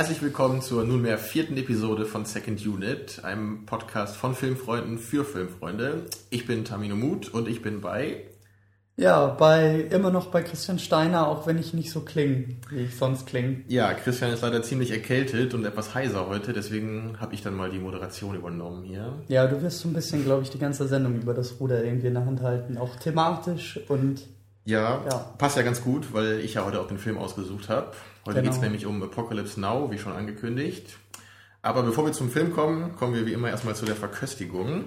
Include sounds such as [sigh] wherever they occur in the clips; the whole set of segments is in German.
Herzlich willkommen zur nunmehr vierten Episode von Second Unit, einem Podcast von Filmfreunden für Filmfreunde. Ich bin Tamino Mut und ich bin bei. Ja, bei immer noch bei Christian Steiner, auch wenn ich nicht so klinge, wie ich sonst klinge. Ja, Christian ist leider ziemlich erkältet und etwas heiser heute, deswegen habe ich dann mal die Moderation übernommen hier. Ja, du wirst so ein bisschen, glaube ich, die ganze Sendung über das Ruder irgendwie in der Hand halten, auch thematisch und Ja, Ja. passt ja ganz gut, weil ich ja heute auch den Film ausgesucht habe. Heute Genau. geht's nämlich um Apocalypse Now, wie schon angekündigt. Aber bevor wir zum Film kommen, kommen wir wie immer erstmal zu der Verköstigung.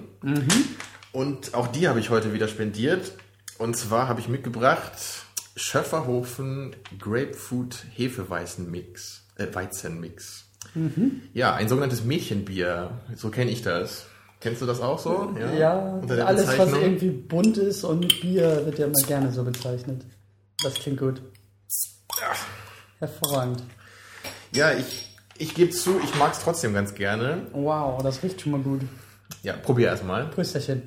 Und auch die habe ich heute wieder spendiert. Und zwar habe ich mitgebracht Schöfferhofen Grapefruit Hefeweizen-Mix, äh, Weizenmix. Ja, ein sogenanntes Mädchenbier. So kenne ich das. Kennst du das auch so? ja, der alles, was irgendwie bunt ist und mit Bier wird ja immer gerne so bezeichnet. Das klingt gut. Hervorragend. Ja, ich, ich gebe zu, ich mag es trotzdem ganz gerne. Wow, das riecht schon mal gut. Ja, probier erstmal. Prösterchen.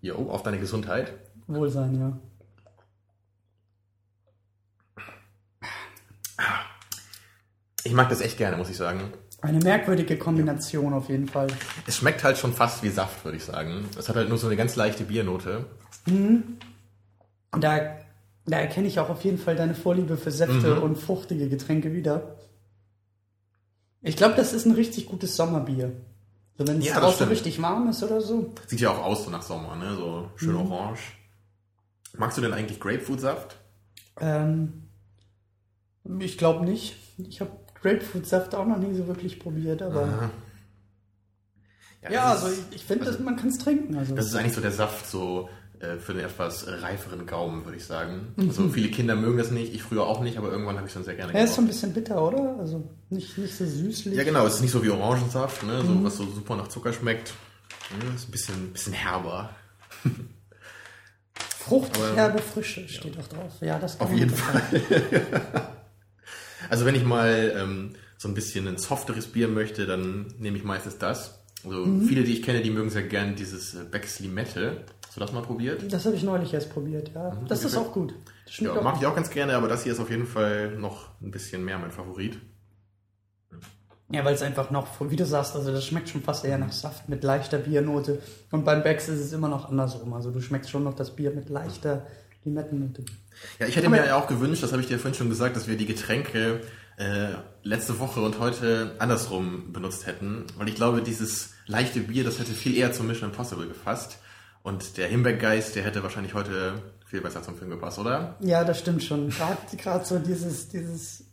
Jo, auf deine Gesundheit. Wohlsein, ja. Ich mag das echt gerne, muss ich sagen. Eine merkwürdige Kombination auf jeden Fall. Es schmeckt halt schon fast wie Saft, würde ich sagen. Es hat halt nur so eine ganz leichte Biernote. Da, da erkenne ich auch auf jeden Fall deine Vorliebe für Säfte Mhm. und fruchtige Getränke wieder. Ich glaube, das ist ein richtig gutes Sommerbier. So, wenn es Ja, draußen richtig warm ist oder so. Sieht ja auch aus so nach Sommer, ne? So schön Mhm. orange. Magst du denn eigentlich Grapefruitsaft? Ähm, ich glaube nicht. Ich habe Grapefruitsaft auch noch nie so wirklich probiert, aber. Aha. Ja, das also ich, ich finde, dass man kann es trinken. Also. das ist eigentlich so der Saft so für den etwas reiferen Gaumen, würde ich sagen. Mhm. Also viele Kinder mögen das nicht, ich früher auch nicht, aber irgendwann habe ich es dann sehr gerne er ist so ein bisschen bitter, oder? Also nicht, nicht so süßlich. Ja, genau, es ist nicht so wie Orangensaft, ne? So, Mhm. was so super nach Zucker schmeckt. Ja, ist ein bisschen, bisschen herber. [laughs] Frucht, Aber- herbe Frische steht auch drauf. Ja, das Auf jeden. Fall. [laughs] [laughs] also wenn ich mal ähm, so ein bisschen ein softeres Bier möchte, dann nehme ich meistens das. Also Mhm. viele, die ich kenne, die mögen sehr gern dieses äh, Becks Limette. Hast du das mal probiert? Das habe ich neulich erst probiert, ja. Das ist auch gut. Ja, auch mag ich auch ganz gerne, aber das hier ist auf jeden Fall noch ein bisschen mehr mein Favorit. Ja, weil es einfach noch, wie du sagst, also das schmeckt schon fast eher nach Saft mit leichter Biernote. Und beim Becks ist es immer noch andersrum. Also du schmeckst schon noch das Bier mit leichter Limettennote. Ja, ich hätte Aber- mir ja auch gewünscht, das habe ich dir vorhin schon gesagt, dass wir die Getränke äh, letzte Woche und heute andersrum benutzt hätten. Weil ich glaube, dieses leichte Bier, das hätte viel eher zum Mission Impossible gepasst. Und der Himbeergeist, der hätte wahrscheinlich heute viel besser zum Film gepasst, oder? Ja, das stimmt schon. Gerade so dieses, dieses,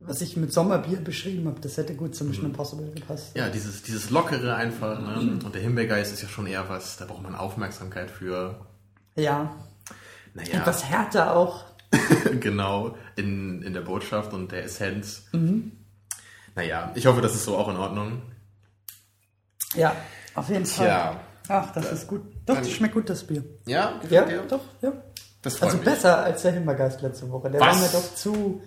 was ich mit Sommerbier beschrieben habe, das hätte gut zum Mission Impossible gepasst. Ja, dieses, dieses Lockere einfach. Ne? Und der Himbeergeist ist ja schon eher was, da braucht man Aufmerksamkeit für. Ja, Naja, etwas härter auch. [laughs] genau, in, in der Botschaft und der Essenz. Mhm. Naja, ich hoffe, das ist so auch in Ordnung. Ja, auf jeden Fall. Tja. Ach, das ist gut. Doch, das schmeckt gut, das Bier. Ja, Ja, dir? doch, ja. Das Also mich. besser als der Himbeergeist letzte Woche. Der Was? war mir doch zu.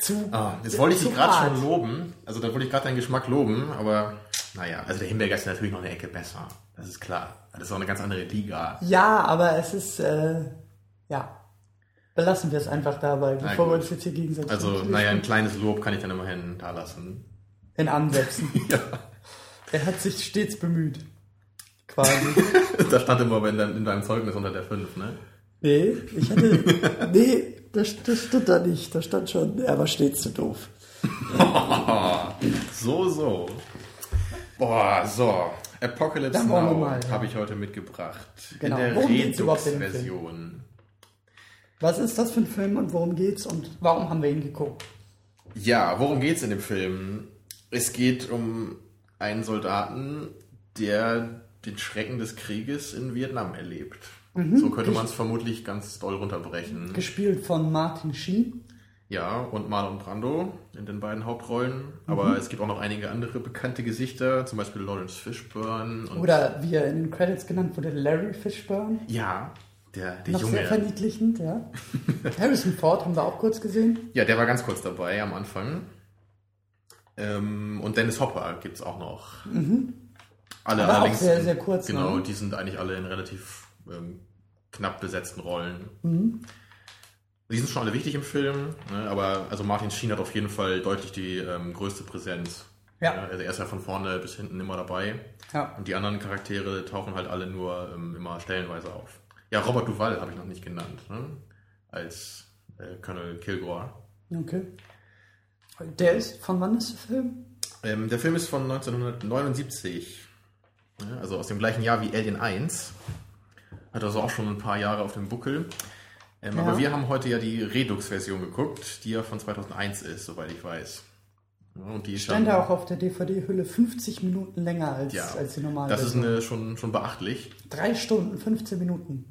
zu Ah, jetzt wollte ich dich gerade schon loben. Also da wollte ich gerade deinen Geschmack loben, aber naja, also der Himbeergeist ist natürlich noch eine Ecke besser. Das ist klar. Das ist auch eine ganz andere Liga. Ja, aber es ist. Äh, ja. Belassen wir es einfach dabei, bevor wir uns jetzt hier gegenseitig. Also, naja, ein kleines Lob kann ich dann immerhin da lassen. In Ansätzen. [laughs] Ja. er hat sich stets bemüht. Quasi. [laughs] Da stand immer in deinem, in deinem Zeugnis unter der 5, ne? nee, ich hatte. [laughs] nee, das, das stand da nicht. Da stand schon, er war stets zu doof. So, so. Boah, so. Apocalypse Dann Now habe ich heute mitgebracht. Genau. In der? Redux-Version. Was ist das für ein Film und worum geht's und warum haben wir ihn geguckt? Ja, worum geht's in dem Film? Es geht um einen Soldaten, der den Schrecken des Krieges in Vietnam erlebt. Mhm. So könnte man es vermutlich ganz doll runterbrechen. Gespielt von Martin Sheen. Ja, und Marlon Brando in den beiden Hauptrollen. Mhm. Aber es gibt auch noch einige andere bekannte Gesichter, zum Beispiel Lawrence Fishburne. Oder wie er in den Credits genannt wurde, Larry Fishburne. ja, der, der Noch sehr Junge. verniedlichend, ja. Harrison Ford haben wir auch kurz gesehen. Ja, der war ganz kurz dabei am Anfang. Ähm, und Dennis Hopper gibt's auch noch. Alle Mhm. Aber auch allerdings. sehr, sehr kurz, Genau, ne? die sind eigentlich alle in relativ ähm, knapp besetzten Rollen. Mhm. Die sind schon alle wichtig im Film, ne? aber also Martin Sheen hat auf jeden Fall deutlich die ähm, größte Präsenz. Ja. Also er ist ja von vorne bis hinten immer dabei. Ja. Und die anderen Charaktere tauchen halt alle nur ähm, immer stellenweise auf. Ja, Robert Duval habe ich noch nicht genannt, ne? als äh, Colonel Kilgore. Okay. Der ist, von wann ist der Film? Ähm, der Film ist von 1979, ja, also aus dem gleichen Jahr wie Alien 1. Hat also auch schon ein paar Jahre auf dem Buckel. Ähm, Ja. Aber wir haben heute ja die Redux-Version geguckt, die ja von 2001 ist, soweit ich weiß. Ja, und die ist Stand da auch auf der DVD-Hülle 50 Minuten länger als, ja, als die normale. Das ist eine, schon, schon beachtlich. Drei Stunden, 15 Minuten.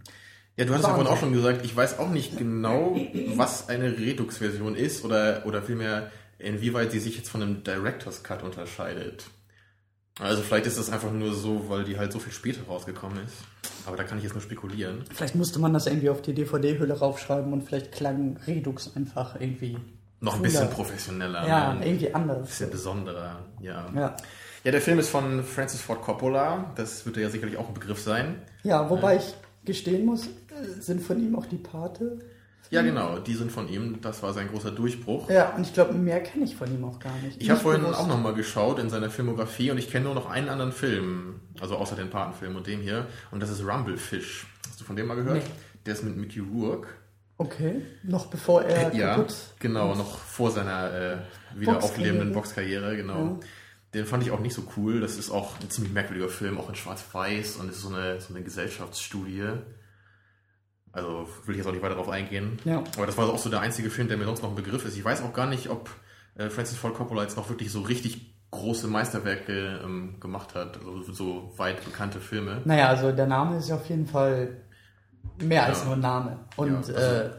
Ja, du hast ja vorhin auch schon gesagt, ich weiß auch nicht genau, was eine Redux-Version ist oder, oder vielmehr, inwieweit sie sich jetzt von einem Director's Cut unterscheidet. Also vielleicht ist das einfach nur so, weil die halt so viel später rausgekommen ist. Aber da kann ich jetzt nur spekulieren. Vielleicht musste man das irgendwie auf die DVD-Hülle raufschreiben und vielleicht klang Redux einfach irgendwie. Noch ein bisschen professioneller. Ja, ne? irgendwie Ein anders. bisschen besonderer, ja. Ja. Ja, der Film ist von Francis Ford Coppola. Das wird ja sicherlich auch ein Begriff sein. ja, wobei ich gestehen muss, äh, sind von ihm auch die Pate. Ja, genau, die sind von ihm. Das war sein großer Durchbruch. Ja, und ich glaube, mehr kenne ich von ihm auch gar nicht. Ich habe vorhin bewusst. auch nochmal geschaut in seiner Filmografie und ich kenne nur noch einen anderen Film, also außer den Patenfilm und dem hier, und das ist Rumblefish. Hast du von dem mal gehört? Nee. Der ist mit Mickey Rourke. Okay, noch bevor er ja, kaputt. genau, noch vor seiner äh, wieder Boxkarriere. auflebenden Boxkarriere, genau. Ja. Den fand ich auch nicht so cool. Das ist auch ein ziemlich merkwürdiger Film, auch in Schwarz-Weiß und es ist so eine, so eine Gesellschaftsstudie. Also will ich jetzt auch nicht weiter darauf eingehen. Ja. Aber das war auch so der einzige Film, der mir sonst noch ein Begriff ist. Ich weiß auch gar nicht, ob äh, Francis Ford Coppola jetzt noch wirklich so richtig große Meisterwerke ähm, gemacht hat, also so weit bekannte Filme. Naja, also der Name ist ja auf jeden Fall mehr als Ja. nur ein Name. Und Ja, also äh,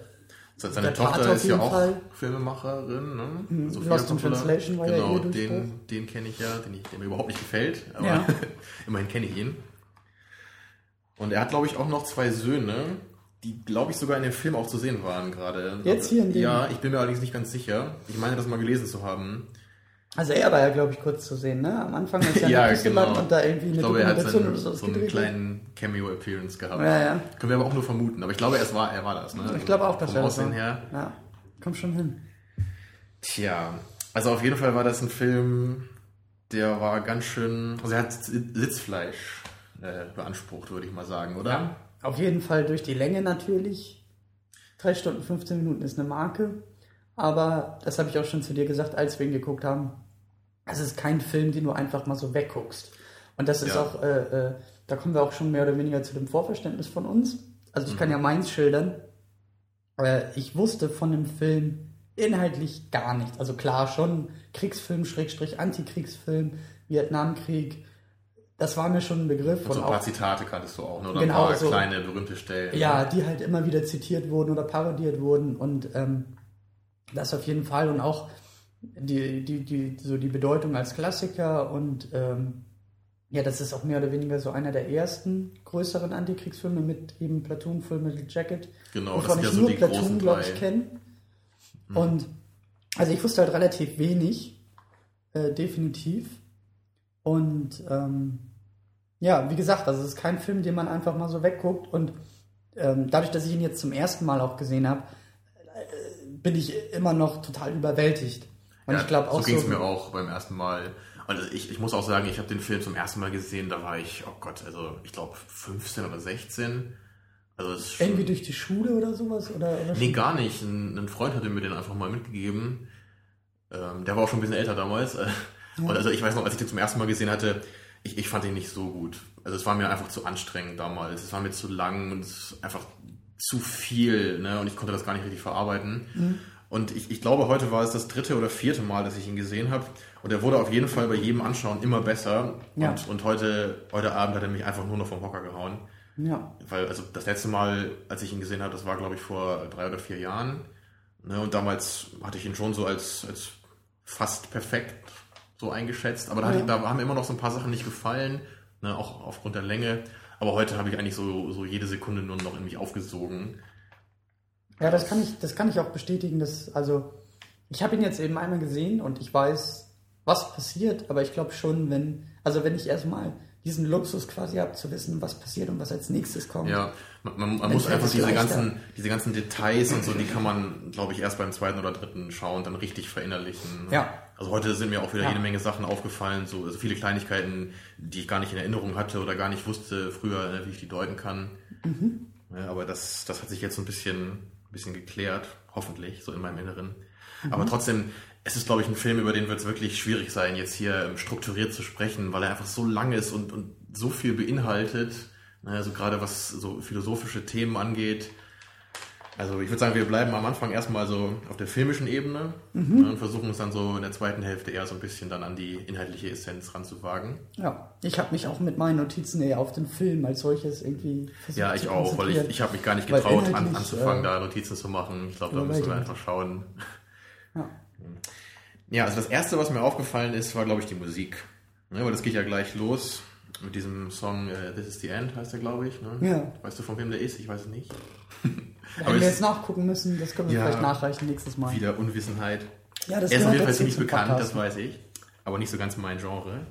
Se- Seine Tochter ist ja auch Fall. Filmemacherin, ne? Mhm, Sophia Lost in. Translation war ja genau, ihr den, den kenne ich ja, den ich, der mir überhaupt nicht gefällt, aber Ja. [laughs] immerhin kenne ich ihn. Und er hat, glaube ich, auch noch zwei Söhne, die, glaube ich, sogar in dem Film auch zu sehen waren gerade. Jetzt hier in dem- Ja, ich bin mir allerdings nicht ganz sicher. Ich meine, das mal gelesen zu haben. Also er war ja, glaube ich, kurz zu sehen, ne? Am Anfang ist er [laughs] Ja, in Küstenland genau. und da irgendwie eine Ich glaube, er hat Dokumentation so so einen kleinen Cameo-Appearance gehabt. Ja, ja. Können wir aber auch nur vermuten. Aber ich glaube, es war, er war das. Ne? Ich glaube auch, dass er das Aussehen war. her. Ja, kommt schon hin. Tja, also auf jeden Fall war das ein Film, der war ganz schön, also er hat Sitzfleisch äh, beansprucht, würde ich mal sagen, oder? Ja. Auf jeden Fall durch die Länge natürlich. 3 Stunden 15 Minuten ist eine Marke. Aber das habe ich auch schon zu dir gesagt, als wir ihn geguckt haben. Es ist kein Film, den du einfach mal so wegguckst. Und das ist Ja. auch, äh, äh, da kommen wir auch schon mehr oder weniger zu dem Vorverständnis von uns. Also ich kann ja meins schildern. Äh, ich wusste von dem Film inhaltlich gar nichts. Also klar schon Kriegsfilm, Schrägstrich Antikriegsfilm, Vietnamkrieg. Das war mir schon ein Begriff. Und so ein auch- paar Zitate kanntest du auch, ne? oder Genau, ein paar so. kleine berühmte Stellen. ja, die halt immer wieder zitiert wurden oder parodiert wurden und ähm, das auf jeden Fall und auch die, die, die, so die Bedeutung als Klassiker und ähm, ja, das ist auch mehr oder weniger so einer der ersten größeren Antikriegsfilme mit eben Platoon, Full Metal Jacket. Genau, wovon das ich ja so nur die Platoon, glaube ich, drei. Mhm. kenne. Und also ich wusste halt relativ wenig, äh, definitiv. Und ähm, ja, wie gesagt, also es ist kein Film, den man einfach mal so wegguckt. Und ähm, dadurch, dass ich ihn jetzt zum ersten Mal auch gesehen habe, bin ich immer noch total überwältigt. Und Ja, ich glaube auch so ging es so, mir auch beim ersten Mal. Und ich, ich muss auch sagen, ich habe den Film zum ersten Mal gesehen, da war ich, oh Gott, also ich glaube 15 oder 16. Also schon, irgendwie durch die Schule oder sowas? Oder, oder Nee, gar nicht. Ein, ein Freund hatte mir den einfach mal mitgegeben. Ähm, der war auch schon ein bisschen älter damals. [laughs] Und also ich weiß noch, als ich den zum ersten Mal gesehen hatte, ich, ich fand ihn nicht so gut. Also es war mir einfach zu anstrengend damals. Es war mir zu lang und es ist einfach zu viel, ne? Und ich konnte das gar nicht richtig verarbeiten. Und ich, ich glaube, heute war es das dritte oder vierte Mal, dass ich ihn gesehen habe. Und er wurde auf jeden Fall bei jedem Anschauen immer besser. Ja. Und, und heute, heute Abend hat er mich einfach nur noch vom Hocker gehauen. Ja. Weil, also das letzte Mal, als ich ihn gesehen habe, das war, glaube ich, vor drei oder vier Jahren. Ne, und damals hatte ich ihn schon so als, als fast perfekt so eingeschätzt. Aber da, Ja. ich, da haben immer noch so ein paar Sachen nicht gefallen, ne, auch aufgrund der Länge. Aber heute habe ich eigentlich so, so jede Sekunde nur noch in mich aufgesogen. Ja, das kann ich, das kann ich auch bestätigen. Dass, also, ich habe ihn jetzt eben einmal gesehen und ich weiß, was passiert, aber ich glaube schon, wenn, also wenn ich erstmal diesen Luxus quasi habt, zu wissen, was passiert und was als nächstes kommt. Ja, man, man, man muss einfach diese ganzen, diese ganzen Details und so, die kann man, glaube ich, erst beim zweiten oder dritten Schauen dann richtig verinnerlichen. Ja. Also heute sind mir auch wieder Ja. jede Menge Sachen aufgefallen, so also viele Kleinigkeiten, die ich gar nicht in Erinnerung hatte oder gar nicht wusste früher, äh, wie ich die deuten kann. Mhm. Ja, aber das, das hat sich jetzt so ein bisschen, ein bisschen geklärt, hoffentlich, so in meinem Inneren. Mhm. Aber trotzdem, es ist, glaube ich, ein Film, über den wird es wirklich schwierig sein, jetzt hier ähm, strukturiert zu sprechen, weil er einfach so lang ist und, und so viel beinhaltet. Also gerade was so philosophische Themen angeht. Also ich würde sagen, wir bleiben am Anfang erstmal so auf der filmischen Ebene Mhm. ne, und versuchen uns dann so in der zweiten Hälfte eher so ein bisschen dann an die inhaltliche Essenz ranzuwagen. Ja, ich habe mich auch mit meinen Notizen eher auf den Film als solches irgendwie versucht Ja, ich auch, weil ich, ich habe mich gar nicht getraut, an, anzufangen, äh, da Notizen zu machen. Ich glaube, da müssen wir einfach schauen. Ja. Ja, also das Erste, was mir aufgefallen ist, war, glaube ich, die Musik. Ne, weil das geht ja gleich los mit diesem Song äh, This is the End, heißt der, glaube ich. Ne? Ja. Weißt du, von wem der ist? Ich weiß es nicht. [laughs] Aber wir es- jetzt nachgucken müssen, das können wir Ja. vielleicht nachreichen nächstes Mal. Wieder Unwissenheit. Ja, das er ist auf jeden Fall ziemlich bekannt, Podcast. das weiß ich. Aber nicht so ganz mein Genre.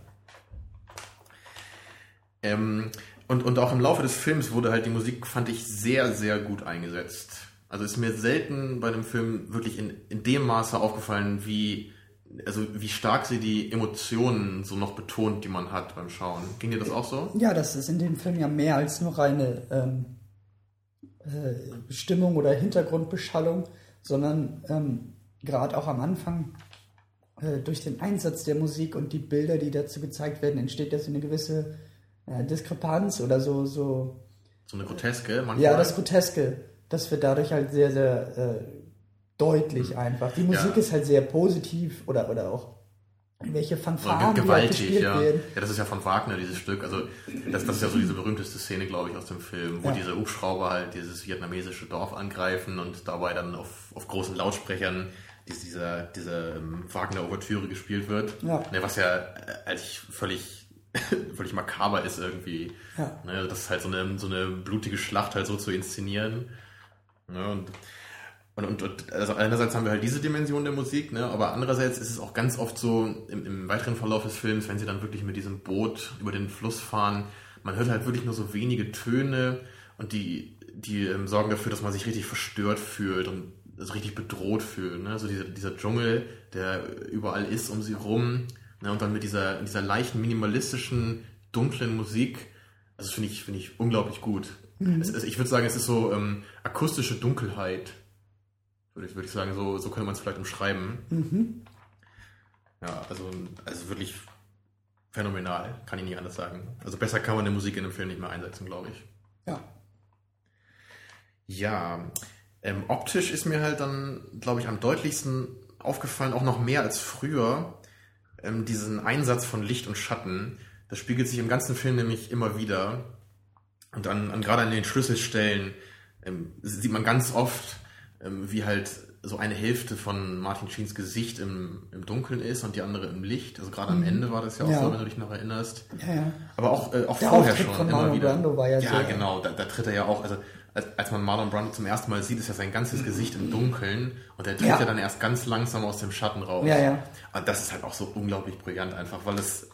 Ähm, und, und auch im Laufe des Films wurde halt die Musik, fand ich, sehr, sehr gut eingesetzt. Also ist mir selten bei einem Film wirklich in, in dem Maße aufgefallen, wie, also wie stark sie die Emotionen so noch betont, die man hat beim Schauen. Ging dir das auch so? Ja, das ist in dem Film ja mehr als nur reine ähm, äh, Stimmung oder Hintergrundbeschallung, sondern ähm, gerade auch am Anfang äh, durch den Einsatz der Musik und die Bilder, die dazu gezeigt werden, entsteht ja so eine gewisse äh, Diskrepanz oder so, so So eine Groteske manchmal. ja, das Groteske, das wird dadurch halt sehr, sehr äh, deutlich einfach. Die Musik. Ja. ist halt sehr positiv oder, oder auch welche Fanfaren ge- die halt gewaltig, gespielt ja. werden. Ja, das ist ja von Wagner, dieses Stück. Also, das, das ist ja so diese berühmteste Szene, glaube ich, aus dem Film, wo Ja. diese Hubschrauber halt dieses vietnamesische Dorf angreifen und dabei dann auf, auf großen Lautsprechern diese, dieser, diese ähm, Wagner-Ouvertüre gespielt wird. Ja. Ne, was ja äh, eigentlich völlig, [laughs] völlig makaber ist irgendwie. Ja. Ne, das ist halt so eine, so eine blutige Schlacht halt so zu inszenieren. Ne, und und, und, also einerseits haben wir halt diese Dimension der Musik, ne, aber andererseits ist es auch ganz oft so im, im weiteren Verlauf des Films, wenn sie dann wirklich mit diesem Boot über den Fluss fahren, man hört halt wirklich nur so wenige Töne und die, die ähm, sorgen dafür, dass man sich richtig verstört fühlt und so richtig bedroht fühlt. Ne? Also dieser, dieser Dschungel, der überall ist um sie rum ne? und dann mit dieser, dieser leichten, minimalistischen, dunklen Musik, also finde ich, finde ich unglaublich gut. Es, es, ich würde sagen, es ist so ähm, akustische Dunkelheit würde ich, würde ich sagen, so, so könnte man es vielleicht umschreiben. Mhm. Ja, also, also wirklich phänomenal, kann ich nicht anders sagen. Also besser kann man die Musik in einem Film nicht mehr einsetzen, glaube ich. Ja. Ja, ähm, optisch ist mir halt dann, glaube ich, am deutlichsten aufgefallen, auch noch mehr als früher, ähm, diesen Einsatz von Licht und Schatten. Das spiegelt sich im ganzen Film nämlich immer wieder. Und an, an gerade an den Schlüsselstellen ähm, sieht man ganz oft, ähm, wie halt so eine Hälfte von Martin Sheens Gesicht im, im Dunkeln ist und die andere im Licht. Also gerade am Ende war das ja auch Ja. so, wenn du dich noch erinnerst. Ja, ja. Aber auch, äh, auch Der vorher Auftritt schon immer Marlon wieder. Brando war ja ja genau, da, da tritt er ja auch, also als, als man Marlon Brando zum ersten Mal sieht, ist ja sein ganzes Gesicht im Dunkeln und er tritt ja. Ja. dann erst ganz langsam aus dem Schatten raus. Ja, ja. Und das ist halt auch so unglaublich brillant einfach, weil es,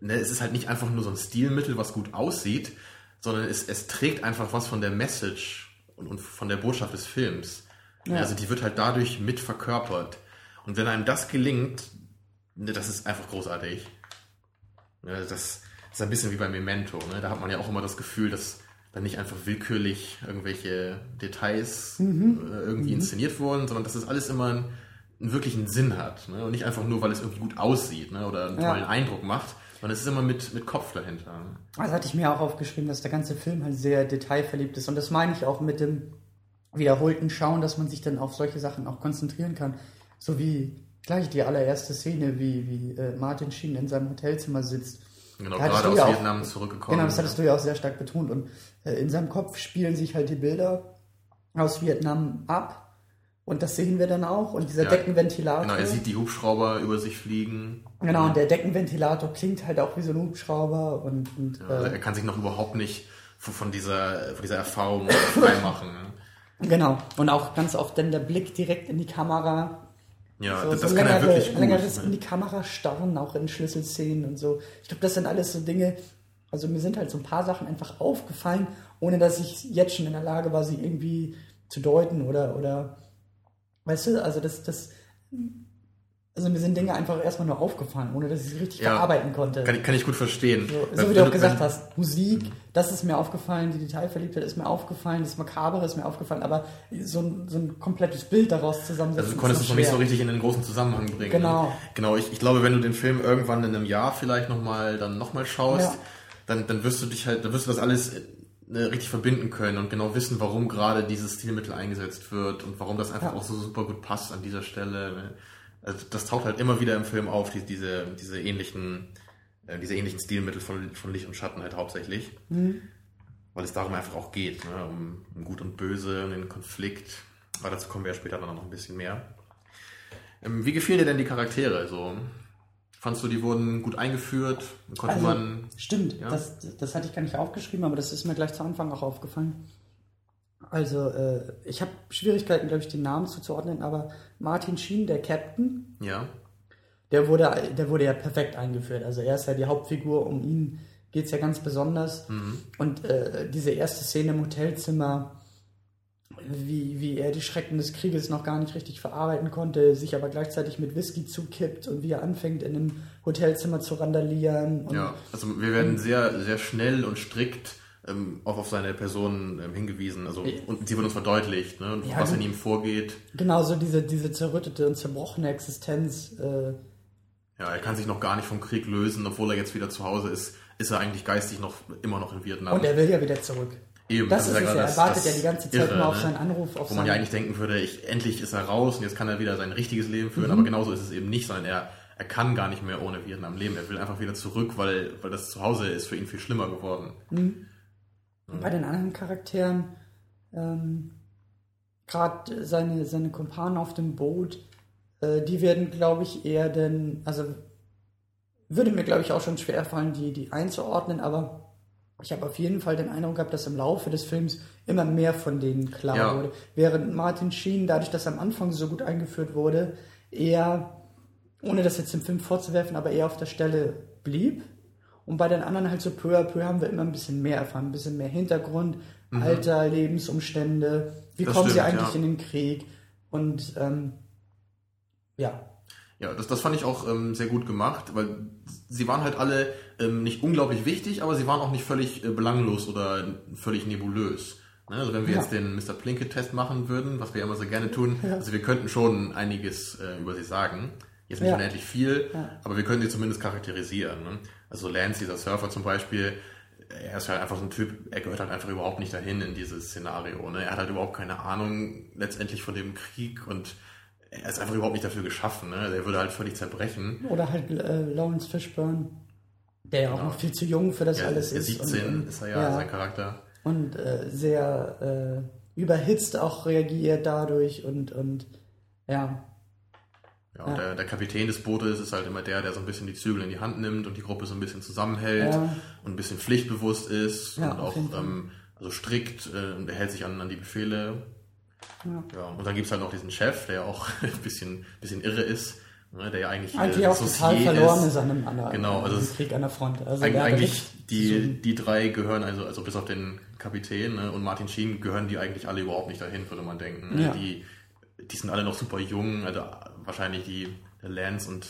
ne, es ist halt nicht einfach nur so ein Stilmittel, was gut aussieht, sondern es, es trägt einfach was von der Message und, und von der Botschaft des Films. Ja. Also die wird halt dadurch mit verkörpert. Und wenn einem das gelingt, ne, das ist einfach großartig. Ne, das ist ein bisschen wie bei Memento. Ne? Da hat man ja auch immer das Gefühl, dass da nicht einfach willkürlich irgendwelche Details Mhm. äh, irgendwie inszeniert wurden, sondern dass das alles immer einen, einen wirklichen Sinn hat. Ne? Und nicht einfach nur, weil es irgendwie gut aussieht ne? oder einen Ja. tollen Eindruck macht, sondern es ist immer mit, mit Kopf dahinter. Ne? Also hatte ich mir auch aufgeschrieben, dass der ganze Film halt sehr detailverliebt ist. Und das meine ich auch mit dem wiederholten Schauen, dass man sich dann auf solche Sachen auch konzentrieren kann. So wie gleich die allererste Szene, wie, wie äh, Martin Sheen in seinem Hotelzimmer sitzt. Genau, Da gerade aus ja auch- Vietnam zurückgekommen. Genau, das hattest du ja auch sehr stark betont. Und äh, in seinem Kopf spielen sich halt die Bilder aus Vietnam ab. Und das sehen wir dann auch. Und dieser Ja, Deckenventilator. Genau, er sieht die Hubschrauber über sich fliegen. Genau, und der Deckenventilator klingt halt auch wie so ein Hubschrauber. Und, und Ja, also äh, er kann sich noch überhaupt nicht von, dieser, von dieser Erfahrung [laughs] freimachen. genau. Und auch ganz oft dann der Blick direkt in die Kamera. Ja, so, das, so das kann er längere, wirklich gut. längeres in die Kamera starren, auch in Schlüsselszenen und so. Ich glaube, das sind alles so Dinge, Also mir sind halt so ein paar Sachen einfach aufgefallen, ohne dass ich jetzt schon in der Lage war, sie irgendwie zu deuten oder, oder weißt du, also das, das also mir sind Dinge einfach erstmal nur aufgefallen, ohne dass ich sie richtig ja, verarbeiten konnte. Kann, kann ich gut verstehen. So, so wie du auch gesagt hast, Musik, das ist mir aufgefallen, die Detailverliebtheit ist mir aufgefallen, das Makabere ist mir aufgefallen, aber so ein, so ein komplettes Bild daraus zusammensetzen. Also du konntest es noch nicht so richtig in den großen Zusammenhang bringen. Genau. Ne? Genau, ich, ich glaube, wenn du den Film irgendwann in einem Jahr vielleicht nochmal dann nochmal schaust, ja. dann, dann wirst du dich halt, dann wirst du das alles richtig verbinden können und genau wissen, warum gerade dieses Stilmittel eingesetzt wird und warum das einfach ja. auch so super gut passt an dieser Stelle. Ne? also das taucht halt immer wieder im Film auf, die, diese, diese ähnlichen, äh, diese ähnlichen Stilmittel von, von Licht und Schatten halt hauptsächlich. Mhm. Weil es darum einfach auch geht, ne? um, um Gut und Böse und den Konflikt. Aber dazu kommen wir ja später dann noch ein bisschen mehr. Ähm, wie gefielen dir denn die Charaktere? So, fandst du, die wurden gut eingeführt? Konnte also, man. Stimmt, ja? das, das hatte ich gar nicht aufgeschrieben, aber das ist mir gleich zu Anfang auch aufgefallen. Also, äh, ich habe Schwierigkeiten, glaube ich, den Namen zuzuordnen, aber Martin Sheen, der Captain, ja. der, wurde, der wurde ja perfekt eingeführt. Also, er ist ja die Hauptfigur, um ihn geht es ja ganz besonders. Mhm. Und äh, diese erste Szene im Hotelzimmer, wie, wie er die Schrecken des Krieges noch gar nicht richtig verarbeiten konnte, sich aber gleichzeitig mit Whisky zukippt und wie er anfängt, in einem Hotelzimmer zu randalieren. ja, also wir werden sehr, sehr schnell und strikt ähm, auch auf seine Person ähm, hingewiesen. Also und sie wird uns verdeutlicht, ne, ja, was in ihm vorgeht. Genau, so diese, diese zerrüttete und zerbrochene Existenz. Äh, ja, er kann sich noch gar nicht vom Krieg lösen, obwohl er jetzt wieder zu Hause ist, ist er eigentlich geistig noch immer noch in Vietnam. Und er will ja wieder zurück. Eben, das, das ist es ja. Er wartet ja die ganze Zeit irre, nur auf ne? seinen Anruf. Auf Wo man ja eigentlich denken würde, ich, endlich ist er raus und jetzt kann er wieder sein richtiges Leben führen. Mhm. Aber genauso ist es eben nicht, sondern er, er kann gar nicht mehr ohne Vietnam leben. Er will einfach wieder zurück, weil, weil das Zuhause ist für ihn viel schlimmer geworden. Mhm. Und bei den anderen Charakteren, ähm, gerade seine, seine Kumpanen auf dem Boot, äh, die werden, glaube ich, eher denn, also würde mir, glaube ich, auch schon schwer fallen, die, die einzuordnen, aber ich habe auf jeden Fall den Eindruck gehabt, dass im Laufe des Films immer mehr von denen klar ja. wurde. Während Martin Sheen, dadurch, dass er am Anfang so gut eingeführt wurde, eher, ohne das jetzt im Film vorzuwerfen, aber eher auf der Stelle blieb und bei den anderen halt so peu à peu haben wir immer ein bisschen mehr erfahren, ein bisschen mehr Hintergrund, mhm. Alter, Lebensumstände, wie das kommen stimmt, sie eigentlich ja. in den Krieg und ähm, ja. Ja, das, das fand ich auch ähm, sehr gut gemacht, weil sie waren halt alle ähm, nicht unglaublich wichtig, aber sie waren auch nicht völlig äh, belanglos oder völlig nebulös. Ne? Also wenn wir ja. jetzt den Mr. Plinkett-Test machen würden, was wir immer so gerne tun, ja. also wir könnten schon einiges äh, über sie sagen. Jetzt nicht ja. unendlich viel, aber wir können sie zumindest charakterisieren. Ne? Also Lance, dieser Surfer zum Beispiel, er ist halt einfach so ein Typ, er gehört halt einfach überhaupt nicht dahin in dieses Szenario. Ne? Er hat halt überhaupt keine Ahnung letztendlich von dem Krieg und er ist einfach überhaupt nicht dafür geschaffen. Ne? Er würde halt völlig zerbrechen. Oder halt äh, Lawrence Fishburne, der ja auch noch viel zu jung für das ja, alles ist. 17 und, und, ist er ja, ja, sein Charakter. Und äh, sehr äh, überhitzt auch reagiert dadurch und, und ja, ja, und. Der, der, Kapitän des Bootes ist halt immer der, der so ein bisschen die Zügel in die Hand nimmt und die Gruppe so ein bisschen zusammenhält und ein bisschen pflichtbewusst ist und auch ähm, also strikt äh, und er hält sich an, an die Befehle. Ja. ja. Und dann gibt es halt noch diesen Chef, der ja auch [laughs] ein bisschen, bisschen irre ist. Ne, der ja eigentlich, eigentlich auch total verloren ist, an einem anderen genau, also Krieg an der Front. Also eigentlich die, die drei gehören, also, also bis auf den Kapitän ne, und Martin Sheen gehören die eigentlich alle überhaupt nicht dahin, würde man denken. Ne? Die, die sind alle noch super jung, also wahrscheinlich die Lance und,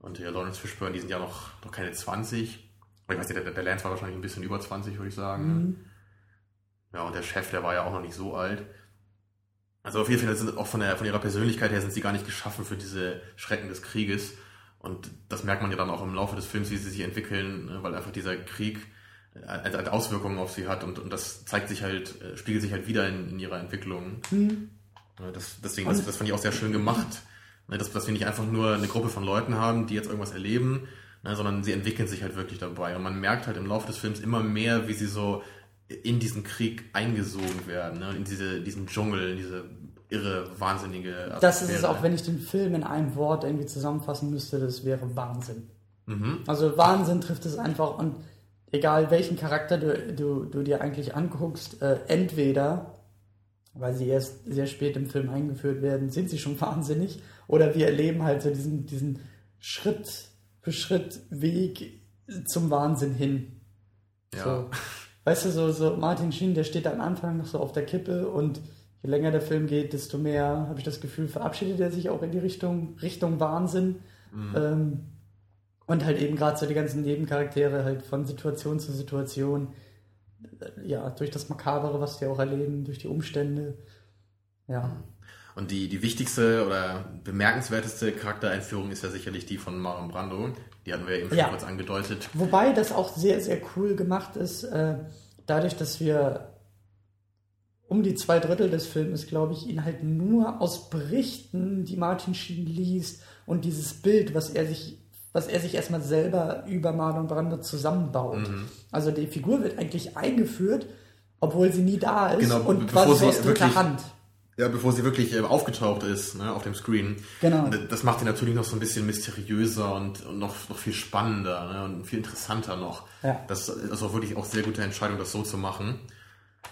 und der Lawrence Fishburne, die sind ja noch, noch keine 20. Ich weiß nicht, der, der Lance war wahrscheinlich ein bisschen über 20, würde ich sagen. Mhm. Ja, und der Chef, der war ja auch noch nicht so alt. Also auf jeden Fall sind auch von, der, von ihrer Persönlichkeit her sind sie gar nicht geschaffen für diese Schrecken des Krieges. Und das merkt man ja dann auch im Laufe des Films, wie sie sich entwickeln, ne, weil einfach dieser Krieg äh, Auswirkungen auf sie hat und, und das zeigt sich halt, äh, spiegelt sich halt wieder in, in ihrer Entwicklung. Mhm. Das, deswegen, das, das fand ich auch sehr schön gemacht, ne, dass, dass wir nicht einfach nur eine Gruppe von Leuten haben, die jetzt irgendwas erleben, ne, sondern sie entwickeln sich halt wirklich dabei. Und man merkt halt im Laufe des Films immer mehr, wie sie so in diesen Krieg eingesogen werden, ne, in diese, diesen Dschungel, in diese irre, wahnsinnige Atmosphäre. Das ist es auch, wenn ich den Film in einem Wort irgendwie zusammenfassen müsste, das wäre Wahnsinn. Mhm. Also Wahnsinn trifft es einfach und egal welchen Charakter du, du, du dir eigentlich anguckst, äh, entweder weil sie erst sehr spät im Film eingeführt werden, sind sie schon [laughs] wahnsinnig. Oder wir erleben halt so diesen, diesen Schritt für Schritt Weg zum Wahnsinn hin. Ja. So, weißt du, so, so Martin Sheen, der steht am Anfang noch so auf der Kippe und je länger der Film geht, desto mehr habe ich das Gefühl, verabschiedet er sich auch in die Richtung, Richtung Wahnsinn. Mhm. Ähm, und halt eben gerade so die ganzen Nebencharaktere halt von Situation zu Situation, äh, ja, durch das Makabere, was die auch erleben, durch die Umstände. Ja. Und die, die wichtigste oder bemerkenswerteste Charaktereinführung ist ja sicherlich die von Marlon Brando. Die hatten wir eben schon ja. kurz angedeutet. Wobei das auch sehr, sehr cool gemacht ist, äh, dadurch, dass wir um die zwei Drittel des Films, glaube ich, ihn halt nur aus Berichten, die Martin Sheen liest und dieses Bild, was er sich was er sich erstmal selber über Marlon Brando zusammenbaut. Mhm. Also die Figur wird eigentlich eingeführt, obwohl sie nie da ist genau, und quasi aus dritter Hand. Ja, bevor sie wirklich äh, aufgetaucht ist ne, auf dem Screen. Genau. Das macht ihn natürlich noch so ein bisschen mysteriöser und, und noch, noch viel spannender ne, und viel interessanter noch. Ja. Das ist auch wirklich auch sehr gute Entscheidung, das so zu machen.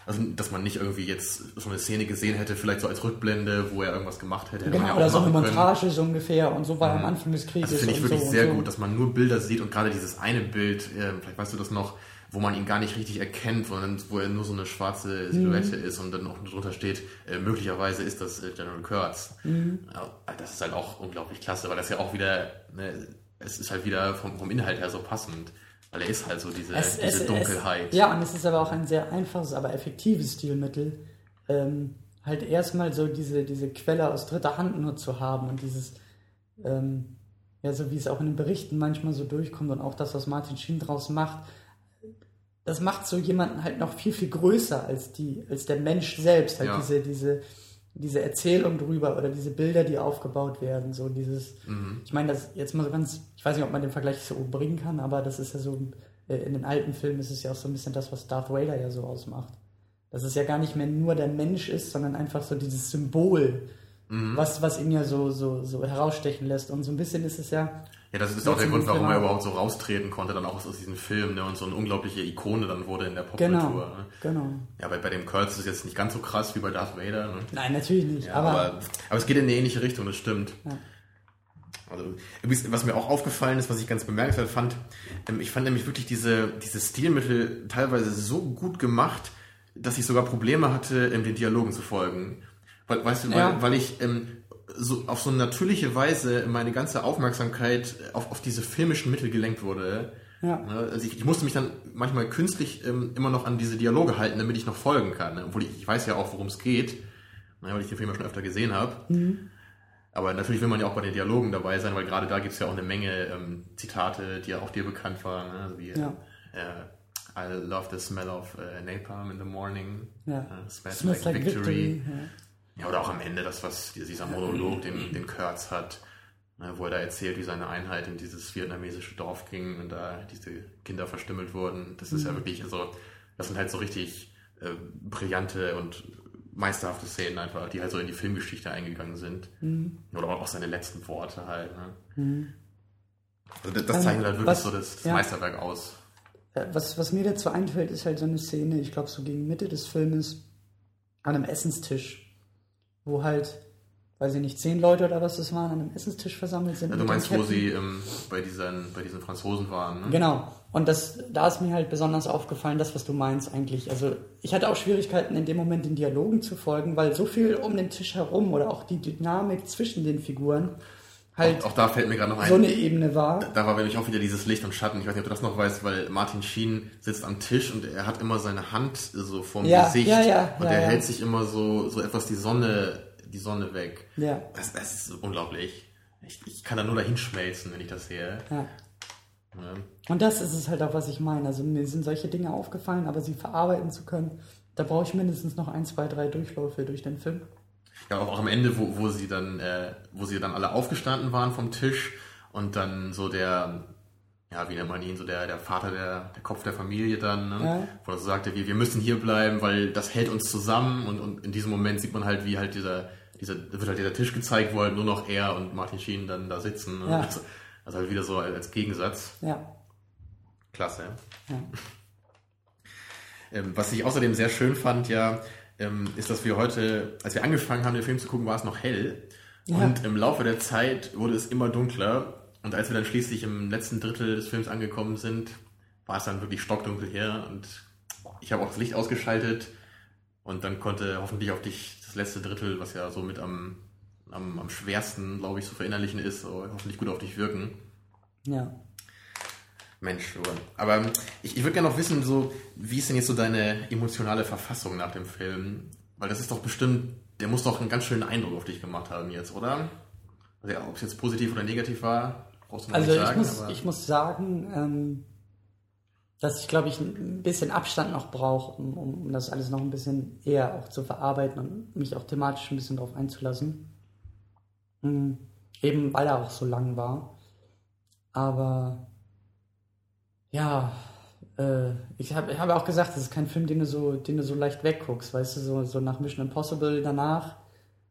Also, dass man nicht irgendwie jetzt so eine Szene gesehen hätte, vielleicht so als Rückblende, wo er irgendwas gemacht hätte. Genau, ja oder so eine Montage können. so ungefähr und so war mhm. am Anfang des Krieges. Das finde ich wirklich so sehr so. gut, dass man nur Bilder sieht und gerade dieses eine Bild, äh, vielleicht weißt du das noch, wo man ihn gar nicht richtig erkennt, sondern wo er nur so eine schwarze Silhouette mhm. ist und dann auch drunter steht, äh, möglicherweise ist das äh, General Kurtz. Mhm. Das ist halt auch unglaublich klasse, weil das ja auch wieder, ne, es ist halt wieder vom, vom Inhalt her so passend. Weil er ist halt so diese, es, diese es, Dunkelheit. Es, ja, und es ist aber auch ein sehr einfaches, aber effektives Stilmittel. Ähm, halt erstmal so diese, diese Quelle aus dritter Hand nur zu haben und dieses, ähm, ja, so wie es auch in den Berichten manchmal so durchkommt und auch das, was Martin Schien draus macht, das macht so jemanden halt noch viel, viel größer als die, als der Mensch selbst. Halt ja. diese, diese, diese Erzählung drüber oder diese Bilder, die aufgebaut werden, so dieses, mhm. ich meine, das jetzt mal so ganz, ich weiß nicht, ob man den Vergleich so bringen kann, aber das ist ja so, äh, in den alten Filmen ist es ja auch so ein bisschen das, was Darth Vader ja so ausmacht. Dass es ja gar nicht mehr nur der Mensch ist, sondern einfach so dieses Symbol, mhm. was, was ihn ja so, so, so herausstechen lässt. Und so ein bisschen ist es ja, ja, das ist auch der Grund, warum genau. er überhaupt so raustreten konnte, dann auch aus, diesem Film, ne, und so eine unglaubliche Ikone dann wurde in der Popkultur. Genau, ne? genau. Ja, bei, bei dem Kurtz ist es jetzt nicht ganz so krass wie bei Darth Vader. Ne? Nein, natürlich nicht. Ja, aber, aber, aber, es geht in eine ähnliche Richtung, das stimmt. Ja. Also, was mir auch aufgefallen ist, was ich ganz bemerkenswert fand, ähm, ich fand nämlich wirklich diese, diese Stilmittel teilweise so gut gemacht, dass ich sogar Probleme hatte, den Dialogen zu folgen. Weil, weißt du, weil, ja. weil ich ähm, so auf so eine natürliche Weise meine ganze Aufmerksamkeit auf, auf diese filmischen Mittel gelenkt wurde. Ja. Ne, also ich, ich musste mich dann manchmal künstlich ähm, immer noch an diese Dialoge halten, damit ich noch folgen kann. Ne? Obwohl ich, ich weiß ja auch, worum es geht, ne, weil ich den Film ja schon öfter gesehen habe. Mhm. Aber natürlich will man ja auch bei den Dialogen dabei sein, weil gerade da gibt es ja auch eine Menge ähm, Zitate, die ja auch dir bekannt waren. Ne? Also wie ja. äh, I love the smell of uh, napalm in the morning. Ja. Uh, smells, smells like, like, victory. victory. Ja. Oder auch am Ende das, was dieser Monolog, den, den Kurtz hat, ne, wo er da erzählt, wie seine Einheit in dieses vietnamesische Dorf ging und da diese Kinder verstümmelt wurden. Das ist mhm. ja wirklich, also, das sind halt so richtig äh, brillante und meisterhafte Szenen einfach, die halt so in die Filmgeschichte eingegangen sind. Mhm. Oder auch seine letzten Worte halt. Ne? Mhm. Also das, das zeichnet halt wirklich was, so das, das ja. Meisterwerk aus. Äh, was, was mir dazu einfällt, ist halt so eine Szene, ich glaube so gegen Mitte des Filmes, an einem Essenstisch wo halt, weiß ich nicht, zehn Leute oder was das waren, an einem Essenstisch versammelt sind. Ja, du meinst, wo sie ähm, bei, diesen, bei diesen Franzosen waren, ne? Genau. Und das, da ist mir halt besonders aufgefallen, das, was du meinst eigentlich. Also ich hatte auch Schwierigkeiten in dem Moment den Dialogen zu folgen, weil so viel um den Tisch herum oder auch die Dynamik zwischen den Figuren halt auch, auch, da fällt mir gerade noch ein. So eine Ebene war. Da, da war nämlich auch wieder dieses Licht und Schatten. Ich weiß nicht, ob du das noch weißt, weil Martin Sheen sitzt am Tisch und er hat immer seine Hand so vorm ja, Gesicht ja, ja, und ja, er ja. hält sich immer so, so etwas die Sonne die Sonne weg. Ja. Das, das ist unglaublich. Ich, ich kann da nur dahin schmelzen, wenn ich das sehe. Ja. ja. Und das ist es halt auch, was ich meine. Also mir sind solche Dinge aufgefallen, aber sie verarbeiten zu können, da brauche ich mindestens noch ein, zwei, drei Durchläufe durch den Film. Ja, auch, auch am Ende, wo, wo sie dann, äh, wo sie dann alle aufgestanden waren vom Tisch und dann so der, ja, wie nennt man ihn, so der, der Vater, der, der Kopf der Familie dann, ne? ja. wo er so sagte, wir, wir müssen hier bleiben, weil das hält uns zusammen und, und in diesem Moment sieht man halt, wie halt dieser, dieser, wird halt dieser Tisch gezeigt, wo halt nur noch er und Martin Sheen dann da sitzen. Ne? Ja. Also, also, halt wieder so als Gegensatz. Ja. Klasse. Ja. [laughs] Ähm, was ich außerdem sehr schön fand, ja, ähm, ist, dass wir heute, als wir angefangen haben, den Film zu gucken, war es noch hell. Ja. Und im Laufe der Zeit wurde es immer dunkler. Und als wir dann schließlich im letzten Drittel des Films angekommen sind, war es dann wirklich stockdunkel hier und ich habe auch das Licht ausgeschaltet und dann konnte hoffentlich auf dich das letzte Drittel, was ja so mit am, am, am schwersten, glaube ich, zu verinnerlichen ist, so hoffentlich gut auf dich wirken. Ja. Mensch, aber ich, ich würde gerne noch wissen, so, wie ist denn jetzt so deine emotionale Verfassung nach dem Film? Weil das ist doch bestimmt, der muss doch einen ganz schönen Eindruck auf dich gemacht haben jetzt, oder? Also ja, ob es jetzt positiv oder negativ war, brauchst du noch also nicht sagen. Also ich muss sagen, ähm, dass ich, glaube ich, ein bisschen Abstand noch brauche, um, um das alles noch ein bisschen eher auch zu verarbeiten und mich auch thematisch ein bisschen darauf einzulassen. Mhm. Eben weil er auch so lang war. Aber ja, äh, ich habe ich hab auch gesagt, das ist kein Film, den du so, den du so leicht wegguckst, weißt du, so, so nach Mission Impossible danach,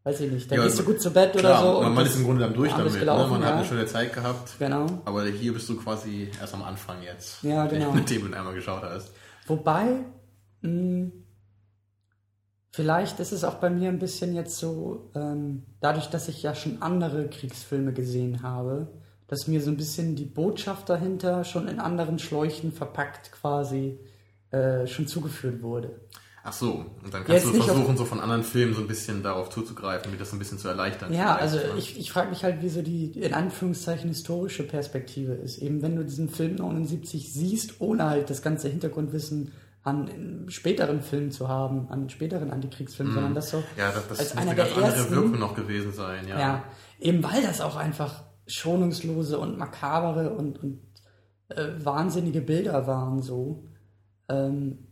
weiß ich nicht, da ja, gehst du gut zu Bett klar, oder so. Man, man ist im Grunde dann durch damit, gelaufen, ne? man ja. hat eine schöne Zeit gehabt. Genau. Aber hier bist du quasi erst am Anfang jetzt, ja, genau. mit [laughs] dem du einmal geschaut hast. Wobei, mh, hm, vielleicht ist es auch bei mir ein bisschen jetzt so, ähm, dadurch, dass ich ja schon andere Kriegsfilme gesehen habe, dass mir so ein bisschen die Botschaft dahinter schon in anderen Schläuchen verpackt quasi äh, schon zugeführt wurde. Ach so, und dann kannst Jetzt du versuchen, so von anderen Filmen so ein bisschen darauf zuzugreifen, mir das ein bisschen zu erleichtern. Ja, also ne? ich, ich frage mich halt, wie so die in Anführungszeichen historische Perspektive ist. Eben wenn du diesen Film 79 siehst, ohne halt das ganze Hintergrundwissen an späteren Filmen zu haben, an späteren Antikriegsfilmen, mm. sondern das so ja, das, das als einer der ersten, andere Wirkung noch gewesen sein. Ja. ja, eben weil das auch einfach schonungslose und makabere und, und äh, wahnsinnige Bilder waren so, ähm,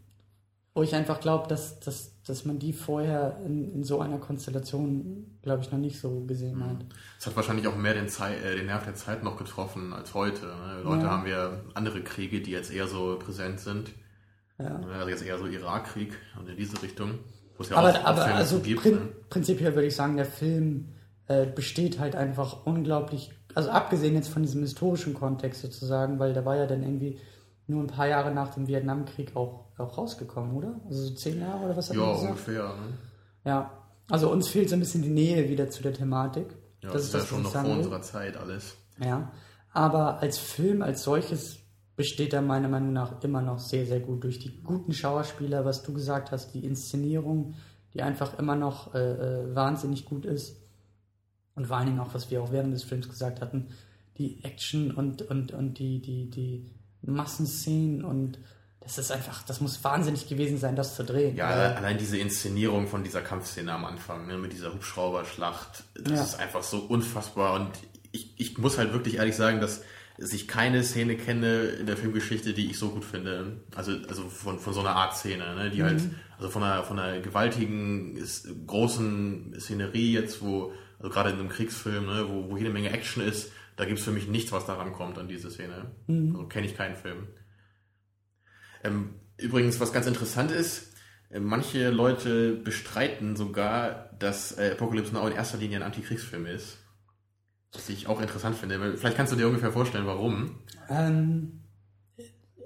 wo ich einfach glaube, dass, dass, dass man die vorher in, in so einer Konstellation, glaube ich, noch nicht so gesehen hat. Es hat wahrscheinlich auch mehr den, Zei äh, den Nerv der Zeit noch getroffen als heute. Ne? Heute ja. haben wir andere Kriege, die jetzt eher so präsent sind. Ja. Also jetzt eher so Irakkrieg und in diese Richtung. Ja aber aber also gibt, prin ne? prinzipiell würde ich sagen, der Film äh, besteht halt einfach unglaublich also abgesehen jetzt von diesem historischen Kontext sozusagen, weil der war ja dann irgendwie nur ein paar Jahre nach dem Vietnamkrieg auch, auch rausgekommen, oder? Also so zehn Jahre oder was hat Ja, ungefähr. Ne? Ja, also uns fehlt so ein bisschen die Nähe wieder zu der Thematik. Ja, das, das ist ja schon noch vor will. unserer Zeit alles. Ja, aber als Film als solches besteht er meiner Meinung nach immer noch sehr, sehr gut durch die guten Schauspieler, was du gesagt hast, die Inszenierung, die einfach immer noch äh, äh wahnsinnig gut ist. Und vor allen Dingen auch, was wir auch während des Films gesagt hatten, die Action und, und, und die, die, die Massenszenen und das ist einfach, das muss wahnsinnig gewesen sein, das zu drehen. Ja, allein diese Inszenierung von dieser Kampfszene am Anfang, ne, mit dieser Hubschrauberschlacht, das ja. ist einfach so unfassbar und ich, ich muss halt wirklich ehrlich sagen, dass ich keine Szene kenne in der Filmgeschichte, die ich so gut finde. Also, also von, von so einer Art Szene, ne? die halt, mhm. halt, also von einer, von einer gewaltigen, großen Szenerie jetzt, wo also gerade in einem Kriegsfilm, ne, wo, wo jede Menge Action ist, da gibt es für mich nichts, was daran kommt an diese Szene. Mhm. Also kenne ich keinen Film. Ähm, übrigens, was ganz interessant ist, äh, manche Leute bestreiten sogar, dass äh, Apocalypse Now in erster Linie ein Antikriegsfilm ist. Was ich auch interessant finde. Vielleicht kannst du dir ungefähr vorstellen, warum. Ähm,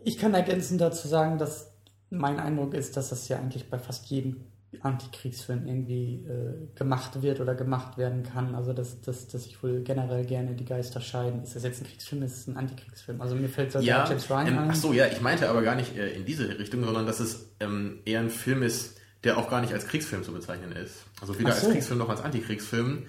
ich kann ergänzend dazu sagen, dass mein Eindruck ist, dass das ja eigentlich bei fast jedem Antikriegsfilm irgendwie äh, gemacht wird oder gemacht werden kann. Also dass, dass, dass ich wohl generell gerne die Geister scheiden. Ist das jetzt ein Kriegsfilm, ist es ein Antikriegsfilm? Also mir fällt so ja, James Ryan ähm, ein. Ach so, ja, ich meinte aber gar nicht äh, in diese Richtung, sondern dass es ähm, eher ein Film ist, der auch gar nicht als Kriegsfilm zu bezeichnen ist. Also weder so. als Kriegsfilm noch als Antikriegsfilm,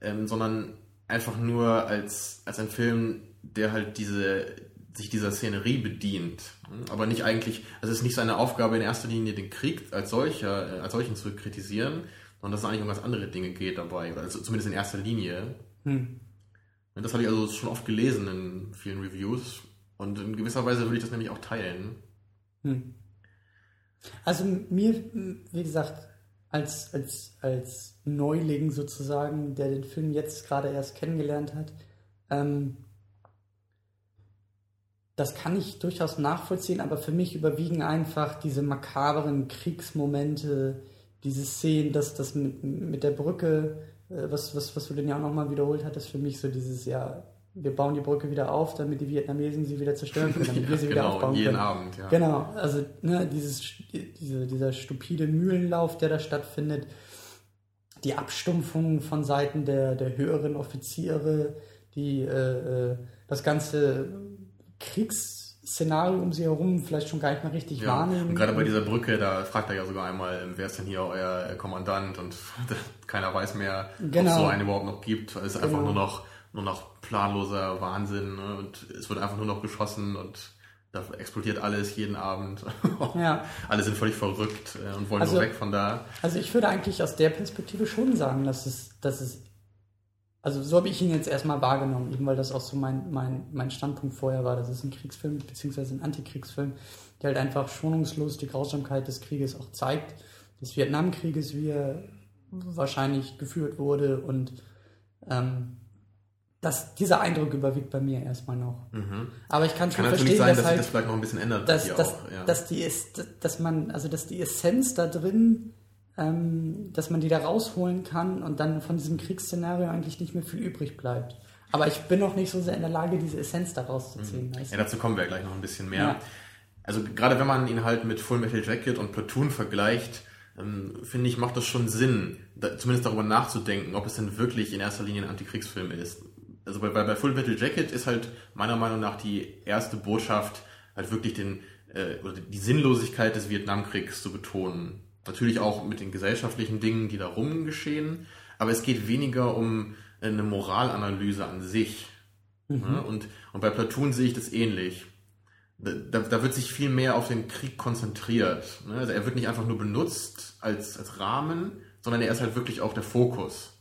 ähm, sondern einfach nur als, als ein Film, der halt diese sich dieser Szenerie bedient, aber nicht eigentlich, also es ist nicht seine Aufgabe in erster Linie den Krieg als solcher, äh, als solchen zu kritisieren, sondern dass es eigentlich um ganz andere Dinge geht dabei, also zumindest in erster Linie. Hm. Das habe ich also schon oft gelesen in vielen Reviews und in gewisser Weise würde ich das nämlich auch teilen. Hm. Also mir, wie gesagt, als, als, als Neuling sozusagen, der den Film jetzt gerade erst kennengelernt hat, ähm, das kann ich durchaus nachvollziehen, aber für mich überwiegen einfach diese makaberen Kriegsmomente, diese Szenen, dass das mit, mit der Brücke, äh, was, was, was du denn ja auch nochmal wiederholt hattest, für mich so dieses, ja, wir bauen die Brücke wieder auf, damit die Vietnamesen sie wieder zerstören können, damit ja, wir sie [laughs] genau, wieder aufbauen jeden können. Abend, ja. Genau, also ne, dieses, diese, dieser stupide Mühlenlauf, der da stattfindet, die Abstumpfung von Seiten der, der höheren Offiziere, die äh, äh das ganze Kriegs, Szenario um sie herum vielleicht schon gar nicht mehr richtig Ja. wahrnehmen. Und gerade bei dieser Brücke, da fragt er ja sogar einmal, wer ist denn hier euer äh, Kommandant? Und [laughs] keiner weiß mehr, ob Genau. es so einen überhaupt noch gibt. Es ist einfach Genau. nur noch, nur noch planloser Wahnsinn. Ne? Und es wird einfach nur noch geschossen und da explodiert alles jeden Abend. [laughs] Ja. Alle sind völlig verrückt äh, und wollen Also- nur weg von da. Also ich würde eigentlich aus der Perspektive schon sagen, dass es, dass es, also so habe ich ihn jetzt erstmal wahrgenommen, eben weil das auch so mein, mein, mein Standpunkt vorher war. Das ist ein Kriegsfilm, beziehungsweise ein Antikriegsfilm, der halt einfach schonungslos die Grausamkeit des Krieges auch zeigt, des Vietnamkrieges, wie er wahrscheinlich geführt wurde und ähm, das, dieser Eindruck überwiegt bei mir erstmal noch. Aber ich kann schon Mhm. Kann natürlich verstehen, sein, dass dass sich halt das vielleicht noch ein bisschen ändert dass, dass, auch. Ja. dass die ist, dass man, also dass die Essenz da drin, ähm, dass man die da rausholen kann und dann von diesem Kriegsszenario eigentlich nicht mehr viel übrig bleibt. Aber ich bin noch nicht so sehr in der Lage, diese Essenz da rauszuziehen. weißt Ja, du? dazu kommen wir gleich noch ein bisschen mehr. Ja. Also gerade wenn man ihn halt mit Full Metal Jacket und Platoon vergleicht, ähm, finde ich, macht das schon Sinn, da, zumindest darüber nachzudenken, ob es denn wirklich in erster Linie ein Antikriegsfilm ist. Also bei, bei, bei Full Metal Jacket ist halt meiner Meinung nach die erste Botschaft halt wirklich den, äh, oder die Sinnlosigkeit des Vietnamkriegs zu betonen. Natürlich auch mit den gesellschaftlichen Dingen, die darum geschehen, aber es geht weniger um eine Moralanalyse an sich. Ne? Und, und bei Platoon sehe ich das ähnlich. Da, da wird sich viel mehr auf den Krieg konzentriert. Ne? Also er wird nicht einfach nur benutzt als, als Rahmen, sondern er ist halt wirklich auch der Fokus.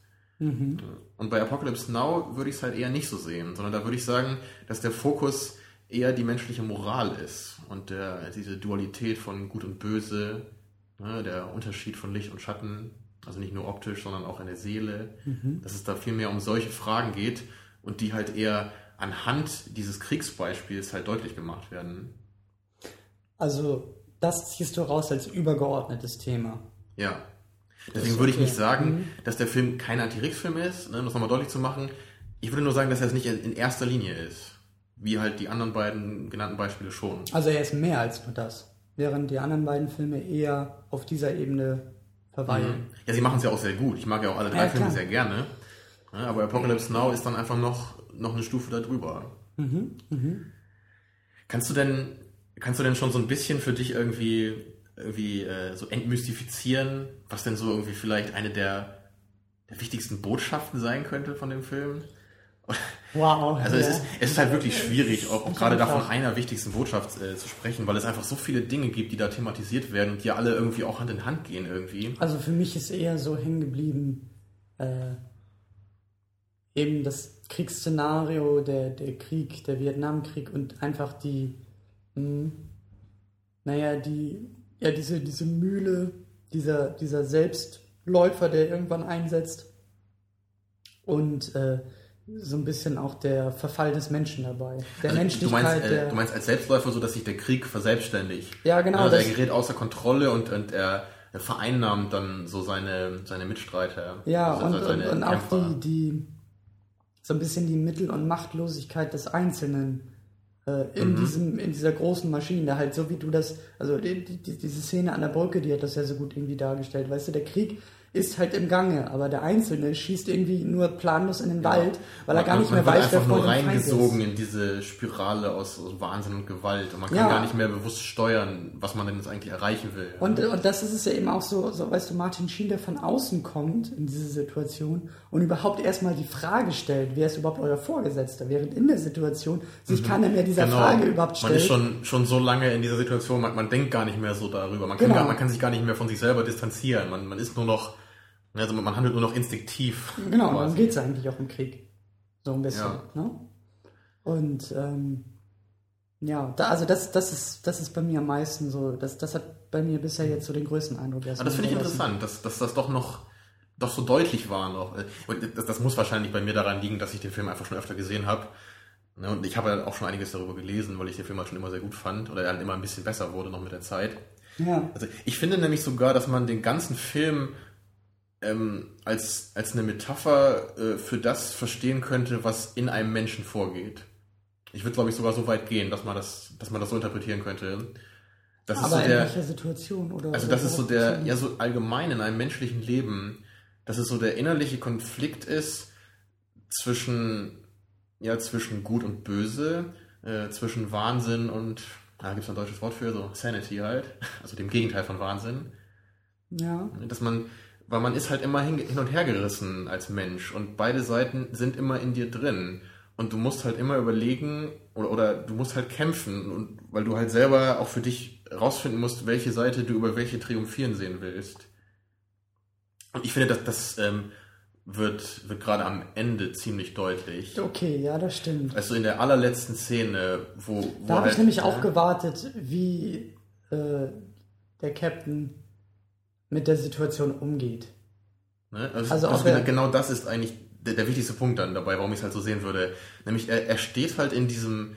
Und bei Apocalypse Now würde ich es halt eher nicht so sehen, sondern da würde ich sagen, dass der Fokus eher die menschliche Moral ist und der, diese Dualität von Gut und Böse, ne? der Unterschied von Licht und Schatten, also nicht nur optisch, sondern auch in der Seele, dass es da viel mehr um solche Fragen geht und die halt eher anhand dieses Kriegsbeispiels halt deutlich gemacht werden. Also das ziehst du raus als übergeordnetes Thema. Ja. Deswegen würde ich nicht sagen, dass der Film kein Anti-Kriegsfilm ist, ne, um das nochmal deutlich zu machen. Ich würde nur sagen, dass er es nicht in erster Linie ist. Wie halt die anderen beiden genannten Beispiele schon. Also er ist mehr als nur das. Während die anderen beiden Filme eher auf dieser Ebene verweilen. Ja, sie machen es ja auch sehr gut. Ich mag ja auch alle drei Ja, Filme sehr gerne. Aber Apocalypse Now ist dann einfach noch, noch eine Stufe darüber. Mhm, Kannst du denn, kannst du denn schon so ein bisschen für dich irgendwie, irgendwie äh, so entmystifizieren, was denn so irgendwie vielleicht eine der, der wichtigsten Botschaften sein könnte von dem Film? Wow. Also ja. es, ist, es ist halt wirklich schwierig, auch, auch gerade davon einer wichtigsten Botschaft äh, zu sprechen, weil es einfach so viele Dinge gibt, die da thematisiert werden und die alle irgendwie auch Hand in Hand gehen irgendwie. Also für mich ist eher so hängen geblieben, äh, eben das Kriegsszenario, der, der Krieg, der Vietnamkrieg und einfach die, mh, naja, die, ja, diese, diese Mühle, dieser, dieser Selbstläufer, der irgendwann einsetzt und äh, so ein bisschen auch der Verfall des Menschen dabei. Der Also, du, Menschlichkeit, meinst, äh, der, du meinst als Selbstläufer so, dass sich der Krieg verselbstständigt. Ja, genau, Also er gerät außer Kontrolle und, und er, er vereinnahmt dann so seine, seine Mitstreiter. Ja, also und, und, seine und auch Kämpfer. die, die, so ein bisschen die Mittel- und Machtlosigkeit des Einzelnen äh, in, diesem, in dieser großen Maschine, halt so wie du das, also die, die, diese Szene an der Brücke, die hat das ja so gut irgendwie dargestellt, weißt du, der Krieg ist halt im Gange, aber der Einzelne schießt irgendwie nur planlos in den Wald, weil er gar Man- nicht mehr man wird weiß, wer vor nur reingesogen ist. in diese Spirale aus, aus Wahnsinn und Gewalt und man kann Ja. gar nicht mehr bewusst steuern, was man denn jetzt eigentlich erreichen will. Und, und das ist es ja eben auch so, so, weißt du, Martin Schien, der von außen kommt in diese Situation und überhaupt erstmal die Frage stellt, wer ist überhaupt euer Vorgesetzter, während in der Situation sich keiner mehr dieser Frage überhaupt stellt. Genau. Man ist schon, schon so lange in dieser Situation, man, man denkt gar nicht mehr so darüber. Man kann, Genau. gar, man kann sich gar nicht mehr von sich selber distanzieren. Man, man ist nur noch, also man handelt nur noch instinktiv. Genau, darum quasi. geht es eigentlich auch im Krieg. So ein bisschen. Ja. Ne? Und ähm, ja, da, also das, das, ist, das ist bei mir am meisten so, das, das hat bei mir bisher jetzt so den größten Eindruck Aber das finde ich interessant, dass, dass das doch noch doch so deutlich war noch. Und das, das muss wahrscheinlich bei mir daran liegen, dass ich den Film einfach schon öfter gesehen habe. Ne, Und ich habe ja auch schon einiges darüber gelesen, weil ich den Film halt schon immer sehr gut fand oder er dann immer ein bisschen besser wurde noch mit der Zeit. Ja, Also ich finde nämlich sogar, dass man den ganzen Film ähm, als, als eine Metapher äh, für das verstehen könnte, was in einem Menschen vorgeht. Ich würde, glaube ich, sogar so weit gehen, dass man das, dass man das so interpretieren könnte. Das ist aber so in der, welcher Situation? Oder, also das ist so der, Situation? ja so allgemein in einem menschlichen Leben, dass es so der innerliche Konflikt ist zwischen, ja, zwischen Gut und Böse, äh, zwischen Wahnsinn und, da gibt es ein deutsches Wort für, so Sanity halt, [laughs] also dem Gegenteil von Wahnsinn. Ja. Dass man, weil man ist halt immer hin, hin und her gerissen als Mensch und beide Seiten sind immer in dir drin. Und du musst halt immer überlegen oder, oder du musst halt kämpfen, und, weil du halt selber auch für dich rausfinden musst, welche Seite du über welche triumphieren sehen willst. Und ich finde, dass das ähm, wird, wird gerade am Ende ziemlich deutlich. Okay, ja, das stimmt. Also in der allerletzten Szene, wo. wo Da habe halt, ich nämlich äh, auch gewartet, wie äh, der Captain mit der Situation umgeht. Ne? Also, Also also ob er- genau, das ist eigentlich der, der wichtigste Punkt dann dabei, warum ich es halt so sehen würde. Nämlich er, er steht halt in diesem,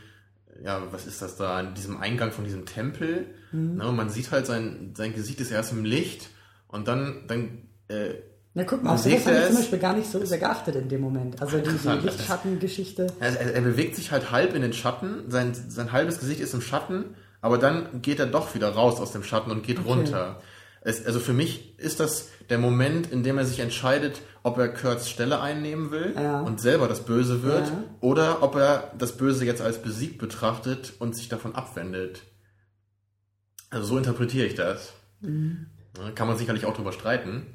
ja, was ist das da, in diesem Eingang von diesem Tempel. Mhm. Ne? Und man sieht halt sein, sein Gesicht ist erst im Licht und dann, dann äh, Na guck mal, auf das habe ich zum Beispiel gar nicht so sehr geachtet in dem Moment. Also die, die. Lichtschattengeschichte. er, er er bewegt sich halt halb in den Schatten, sein, sein halbes Gesicht ist im Schatten, aber dann geht er doch wieder raus aus dem Schatten und geht runter. Es, also für mich ist das der Moment, in dem er sich entscheidet, ob er Kurt's Stelle einnehmen will Ja. und selber das Böse wird Ja. oder ob er das Böse jetzt als besiegt betrachtet und sich davon abwendet. Also so interpretiere ich das. Mhm. Kann man sicherlich auch drüber streiten.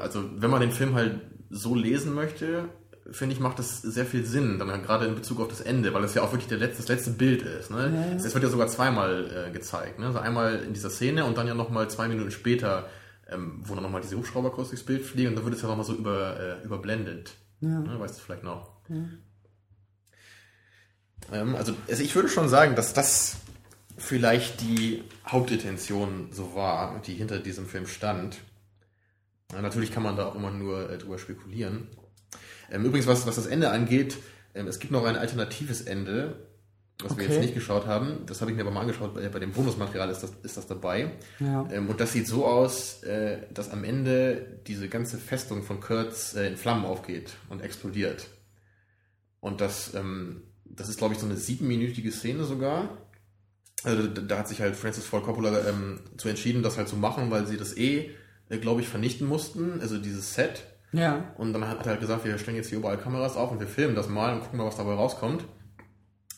Also wenn man den Film halt so lesen möchte, finde ich, macht das sehr viel Sinn, dann halt gerade in Bezug auf das Ende, weil es ja auch wirklich der letzte, das letzte Bild ist. Ne? Ja, ja. Es wird ja sogar zweimal äh, gezeigt. Ne? Also einmal in dieser Szene und dann ja nochmal zwei Minuten später, ähm, wo dann nochmal diese Hubschrauber kurz durchs Bild fliegen und dann wird es ja nochmal so über, äh, überblendet. Ja. Ne? Weißt du vielleicht noch? Ähm, also, also ich würde schon sagen, dass das vielleicht die Hauptintention so war, die hinter diesem Film stand. Ja, natürlich kann man da auch immer nur äh, drüber spekulieren. Ähm, übrigens, was, was das Ende angeht, ähm, es gibt noch ein alternatives Ende, was wir Okay. jetzt nicht geschaut haben. Das habe ich mir aber mal angeschaut. Bei, bei dem Bonusmaterial ist das, ist das dabei. Ja. Ähm, und das sieht so aus, äh, dass am Ende diese ganze Festung von Kurtz äh, in Flammen aufgeht und explodiert. Und das, ähm, das ist, glaube ich, so eine siebenminütige Szene sogar. Also da, da hat sich halt Francis Ford Coppola ähm, zu entschieden, das halt zu machen, weil sie das eh, äh, glaube ich, vernichten mussten, also dieses Set. Ja. Und dann hat er halt gesagt, wir stellen jetzt hier überall Kameras auf und wir filmen das mal und gucken mal, was dabei rauskommt.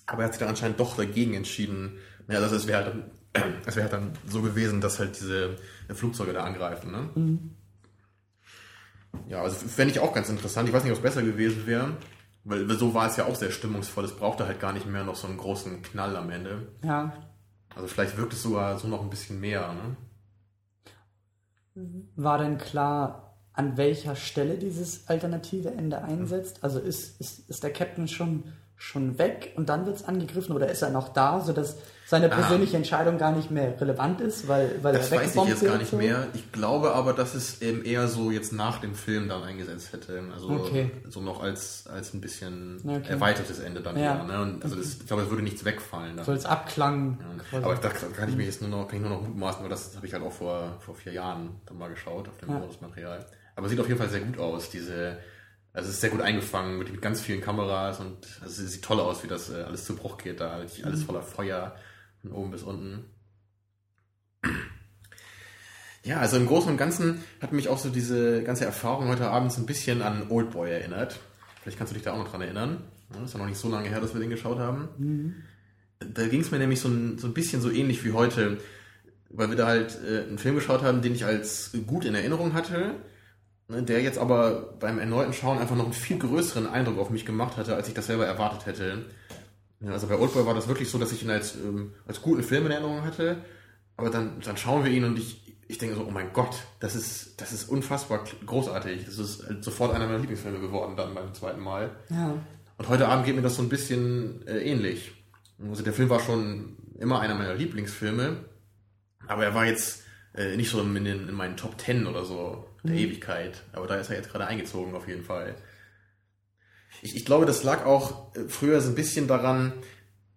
Aber er hat sich dann anscheinend doch dagegen entschieden. Ja, also es wäre halt, dann- [clears throat] es wäre halt dann so gewesen, dass halt diese Flugzeuge da angreifen. Ne? Ja, also fände ich auch ganz interessant. Ich weiß nicht, ob es besser gewesen wäre. Weil so war es ja auch sehr stimmungsvoll. Es brauchte halt gar nicht mehr noch so einen großen Knall am Ende. Ja. Also vielleicht wirkt es sogar so noch ein bisschen mehr. Ne? War denn klar, an welcher Stelle dieses alternative Ende einsetzt? Also ist, ist, ist der Captain schon, schon weg und dann wird es angegriffen oder ist er noch da, sodass seine persönliche Entscheidung gar nicht mehr relevant ist, weil, weil Das er weiß ich jetzt gar nicht mehr. Ich glaube aber, dass es eben eher so jetzt nach dem Film dann eingesetzt hätte. Also Okay. so noch als, als ein bisschen Okay. erweitertes Ende dann Ja. wieder. Ne? Also das, ich glaube, es würde nichts wegfallen. Dann. So als Abklang. quasi. Aber da kann ich mir jetzt nur noch, kann ich nur noch mutmaßen, weil das habe ich halt auch vor, vor vier Jahren dann mal geschaut auf dem Ja. Bonusmaterial. Aber sieht auf jeden Fall sehr gut aus, diese, also es ist sehr gut eingefangen mit, mit ganz vielen Kameras und also es sieht toll aus, wie das äh, alles zu Bruch geht da, Mhm. alles voller Feuer von oben bis unten. Ja, also im Großen und Ganzen hat mich auch so diese ganze Erfahrung heute Abend so ein bisschen an Oldboy erinnert. Vielleicht kannst du dich da auch noch dran erinnern. Ja, ist ja noch nicht so lange her, dass wir den geschaut haben. Da ging es mir nämlich so ein, so ein bisschen so ähnlich wie heute, weil wir da halt äh, einen Film geschaut haben, den ich als gut in Erinnerung hatte, ne, der jetzt aber beim erneuten Schauen einfach noch einen viel größeren Eindruck auf mich gemacht hatte, als ich das selber erwartet hätte. Ja, also bei Oldboy war das wirklich so, dass ich ihn als, ähm, als guten Film in Erinnerung hatte, aber dann, dann schauen wir ihn und ich, ich denke so, oh mein Gott, das ist, das ist unfassbar großartig. Das ist halt sofort einer meiner Lieblingsfilme geworden dann beim zweiten Mal. ja. Und heute Abend geht mir das so ein bisschen äh, ähnlich. Also der Film war schon immer einer meiner Lieblingsfilme, aber er war jetzt äh, nicht so in, den, in meinen Top Ten oder so der Ewigkeit. Aber da ist er jetzt gerade eingezogen auf jeden Fall. Ich, ich glaube, das lag auch äh, früher so ein bisschen daran,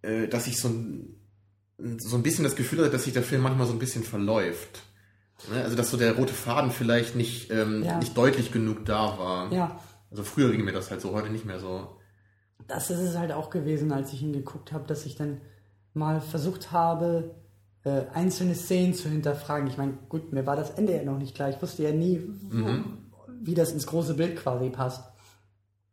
äh, dass ich so ein, so ein bisschen das Gefühl hatte, dass sich der Film manchmal so ein bisschen verläuft. Ne? Also dass so der rote Faden vielleicht nicht, ähm, Ja. nicht deutlich genug da war. ja, Also früher ging mir das halt so, heute nicht mehr so. das ist es halt auch gewesen, als ich ihn geguckt habe, dass ich dann mal versucht habe, äh, einzelne Szenen zu hinterfragen. Ich meine, gut, mir war das Ende ja noch nicht klar. Ich wusste ja nie, wo, wie das ins große Bild quasi passt.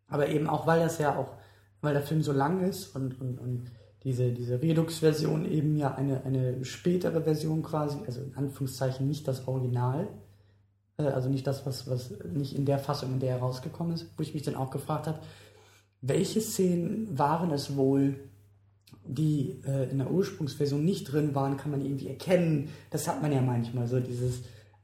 Aber eben auch, weil das ja auch weil der Film so lang ist und, und, und diese, diese Redux-Version eben ja eine, eine spätere Version quasi, also in Anführungszeichen nicht das Original, äh, also nicht das, was, was nicht in der Fassung, in der er rausgekommen ist, wo ich mich dann auch gefragt habe, welche Szenen waren es wohl, die äh, in der Ursprungsversion nicht drin waren, kann man irgendwie erkennen. Das hat man ja manchmal, so dieses,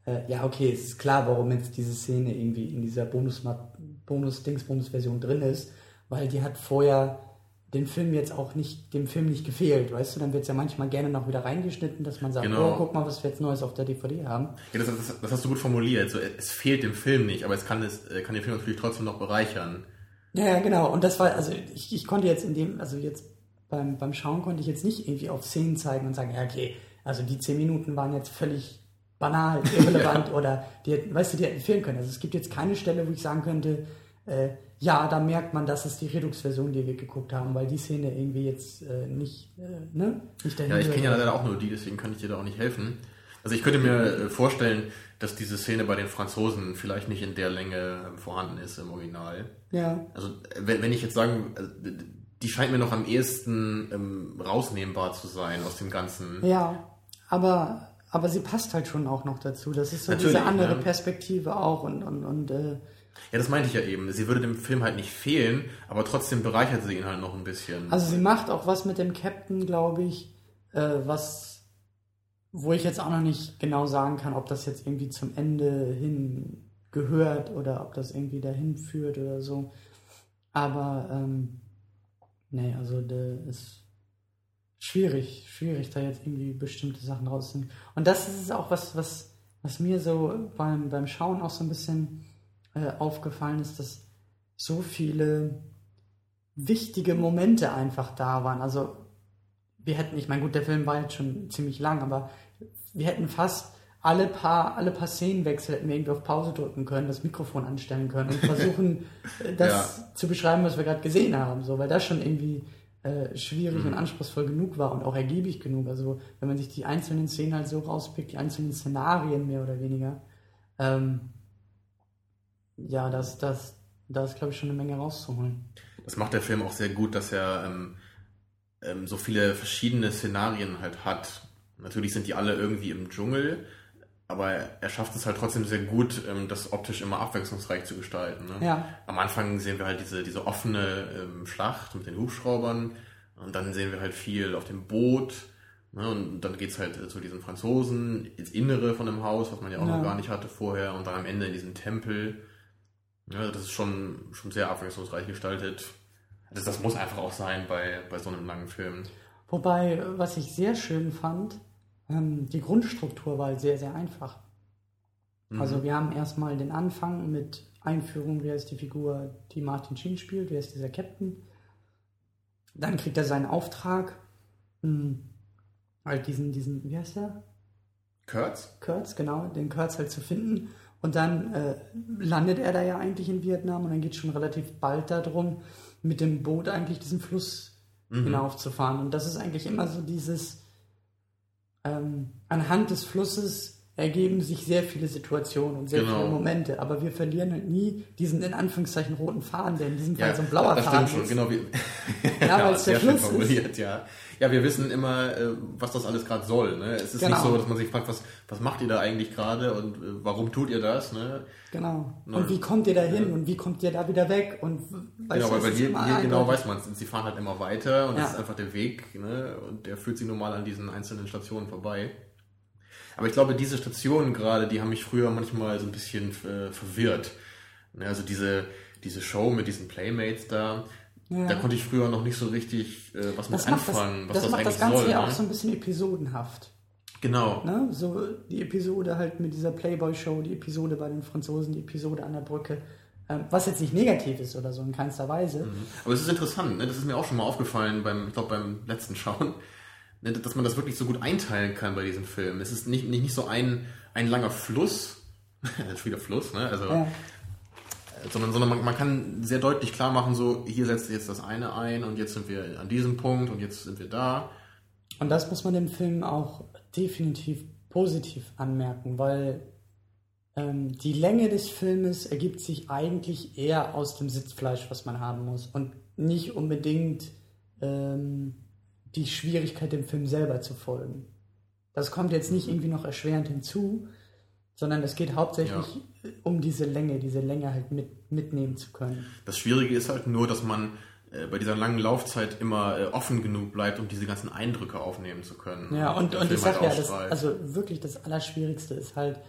äh, ja, okay, es ist klar, warum jetzt diese Szene irgendwie in dieser Bonus-Dings-Bonus-Version drin ist, weil die hat vorher den Film jetzt auch nicht, dem Film nicht gefehlt, weißt du, dann wird es ja manchmal gerne noch wieder reingeschnitten, dass man sagt, genau. oh, guck mal, was wir jetzt Neues auf der DVD haben. Ja, das, das, das hast du gut formuliert, so, es fehlt dem Film nicht, aber es kann, es kann den Film natürlich trotzdem noch bereichern. Ja, ja, genau, und das war, also ich, ich konnte jetzt in dem, also jetzt beim, beim Schauen konnte ich jetzt nicht irgendwie auf Szenen zeigen und sagen, ja, okay, also die zehn Minuten waren jetzt völlig banal, [laughs] irrelevant ja. oder die, weißt du, die hätten fehlen können. Also es gibt jetzt keine Stelle, wo ich sagen könnte, äh, ja, da merkt man, das ist die Redux-Version, die wir geguckt haben, weil die Szene irgendwie jetzt äh, nicht, äh, ne? nicht Ja, ich kenne ja leider auch nur die, deswegen kann ich dir da auch nicht helfen. Also ich könnte mir äh, vorstellen, dass diese Szene bei den Franzosen vielleicht nicht in der Länge vorhanden ist im Original. Ja. Also wenn, wenn ich jetzt sagen, also, die scheint mir noch am ehesten ähm, rausnehmbar zu sein aus dem Ganzen. Ja, aber, aber sie passt halt schon auch noch dazu. Das ist so Natürlich, diese andere ja. Perspektive auch und, und, und äh, ja, das meinte ich ja eben. Sie würde dem Film halt nicht fehlen, aber trotzdem bereichert sie ihn halt noch ein bisschen. Also sie macht auch was mit dem Captain, glaube ich, äh, was, wo ich jetzt auch noch nicht genau sagen kann, ob das jetzt irgendwie zum Ende hin gehört oder ob das irgendwie dahin führt oder so. Aber ähm, nee, also das ist schwierig, schwierig, da jetzt irgendwie bestimmte Sachen rauszunehmen. Und das ist auch was, was, was mir so beim, beim Schauen auch so ein bisschen äh, aufgefallen ist, dass so viele wichtige Momente einfach da waren. Also wir hätten, ich meine, gut, der Film war jetzt schon ziemlich lang, aber wir hätten fast alle paar, alle paar Szenenwechsel hätten wir irgendwie auf Pause drücken können, das Mikrofon anstellen können und [laughs] versuchen, das ja. zu beschreiben, was wir gerade gesehen haben, so, weil das schon irgendwie äh, schwierig mhm. und anspruchsvoll genug war und auch ergiebig genug. Also wenn man sich die einzelnen Szenen halt so rauspickt, die einzelnen Szenarien mehr oder weniger, ähm, ja, das, das, da ist, glaube ich, schon eine Menge rauszuholen. Das macht der Film auch sehr gut, dass er ähm, ähm, so viele verschiedene Szenarien halt hat. Natürlich sind die alle irgendwie im Dschungel, aber er schafft es halt trotzdem sehr gut, ähm, das optisch immer abwechslungsreich zu gestalten. Ne? Ja. Am Anfang sehen wir halt diese, diese offene ähm, Schlacht mit den Hubschraubern und dann sehen wir halt viel auf dem Boot. Ne? Und dann geht es halt zu diesen Franzosen ins Innere von dem Haus, was man ja auch ja. noch gar nicht hatte vorher, und dann am Ende in diesen Tempel. Ja, das ist schon, schon sehr abwechslungsreich gestaltet. Das, das muss einfach auch sein bei, bei so einem langen Film. Wobei, was ich sehr schön fand, ähm, die Grundstruktur war sehr, sehr einfach. Mhm. Also wir haben erstmal den Anfang mit Einführung, wer ist die Figur, die Martin Sheen spielt, wer ist dieser Captain. Dann kriegt er seinen Auftrag, hm, halt diesen, diesen, wie heißt der? Kurtz? Kurtz, genau, den Kurtz halt zu finden und dann äh, landet er da ja eigentlich in Vietnam und dann geht es schon relativ bald darum, mit dem Boot eigentlich diesen Fluss mhm. hinaufzufahren. Und das ist eigentlich immer so dieses, ähm, anhand des Flusses ergeben sich sehr viele Situationen und sehr genau. viele Momente, aber wir verlieren halt nie diesen in Anführungszeichen roten Faden, der in diesem Fall ja, so ein blauer das Faden stimmt schon, Genau wie, ja, weil es [laughs] der Fluss ist. ja. Ja, wir wissen immer, äh, was das alles gerade soll. Ne? Es ist genau. nicht so, dass man sich fragt, was, was macht ihr da eigentlich gerade und äh, warum tut ihr das? Ne? Genau. Ne? Und wie kommt ihr da hin ja. und wie kommt ihr da wieder weg? Und genau, weil bei hier, hier genau weiß man es. Sie fahren halt immer weiter und ja. das ist einfach der Weg ne? und der führt sie nun mal an diesen einzelnen Stationen vorbei. Aber ich glaube, diese Stationen gerade, die haben mich früher manchmal so ein bisschen äh, verwirrt. Ne? Also diese, diese Show mit diesen Playmates da, ja. Da konnte ich früher noch nicht so richtig äh, was mit anfangen, das, was das, das macht das Ganze soll, ja ne? auch so ein bisschen episodenhaft. Genau. Ne? So die Episode halt mit dieser Playboy-Show, die Episode bei den Franzosen, die Episode an der Brücke. Ähm, was jetzt nicht negativ ist oder so, in keinster Weise. Mhm. Aber es ist interessant, ne? das ist mir auch schon mal aufgefallen beim, ich glaube beim letzten Schauen, ne? dass man das wirklich so gut einteilen kann bei diesen Filmen. Es ist nicht, nicht, nicht so ein, ein langer Fluss, [laughs] das ist wieder Fluss, ne? Also ja sondern, sondern man, man, kann sehr deutlich klar machen, so hier setzt jetzt das eine ein und jetzt sind wir an diesem Punkt und jetzt sind wir da. Und das muss man dem Film auch definitiv positiv anmerken, weil ähm, die Länge des Filmes ergibt sich eigentlich eher aus dem Sitzfleisch, was man haben muss. Und nicht unbedingt ähm, die Schwierigkeit, dem Film selber zu folgen. Das kommt jetzt nicht irgendwie noch erschwerend hinzu, sondern es geht hauptsächlich ja. um diese Länge, diese Länge halt mit, mitnehmen zu können. Das Schwierige ist halt nur, dass man äh, bei dieser langen Laufzeit immer äh, offen genug bleibt, um diese ganzen Eindrücke aufnehmen zu können. Ja, und, und, und ich sag halt ja, das, also wirklich das Allerschwierigste ist halt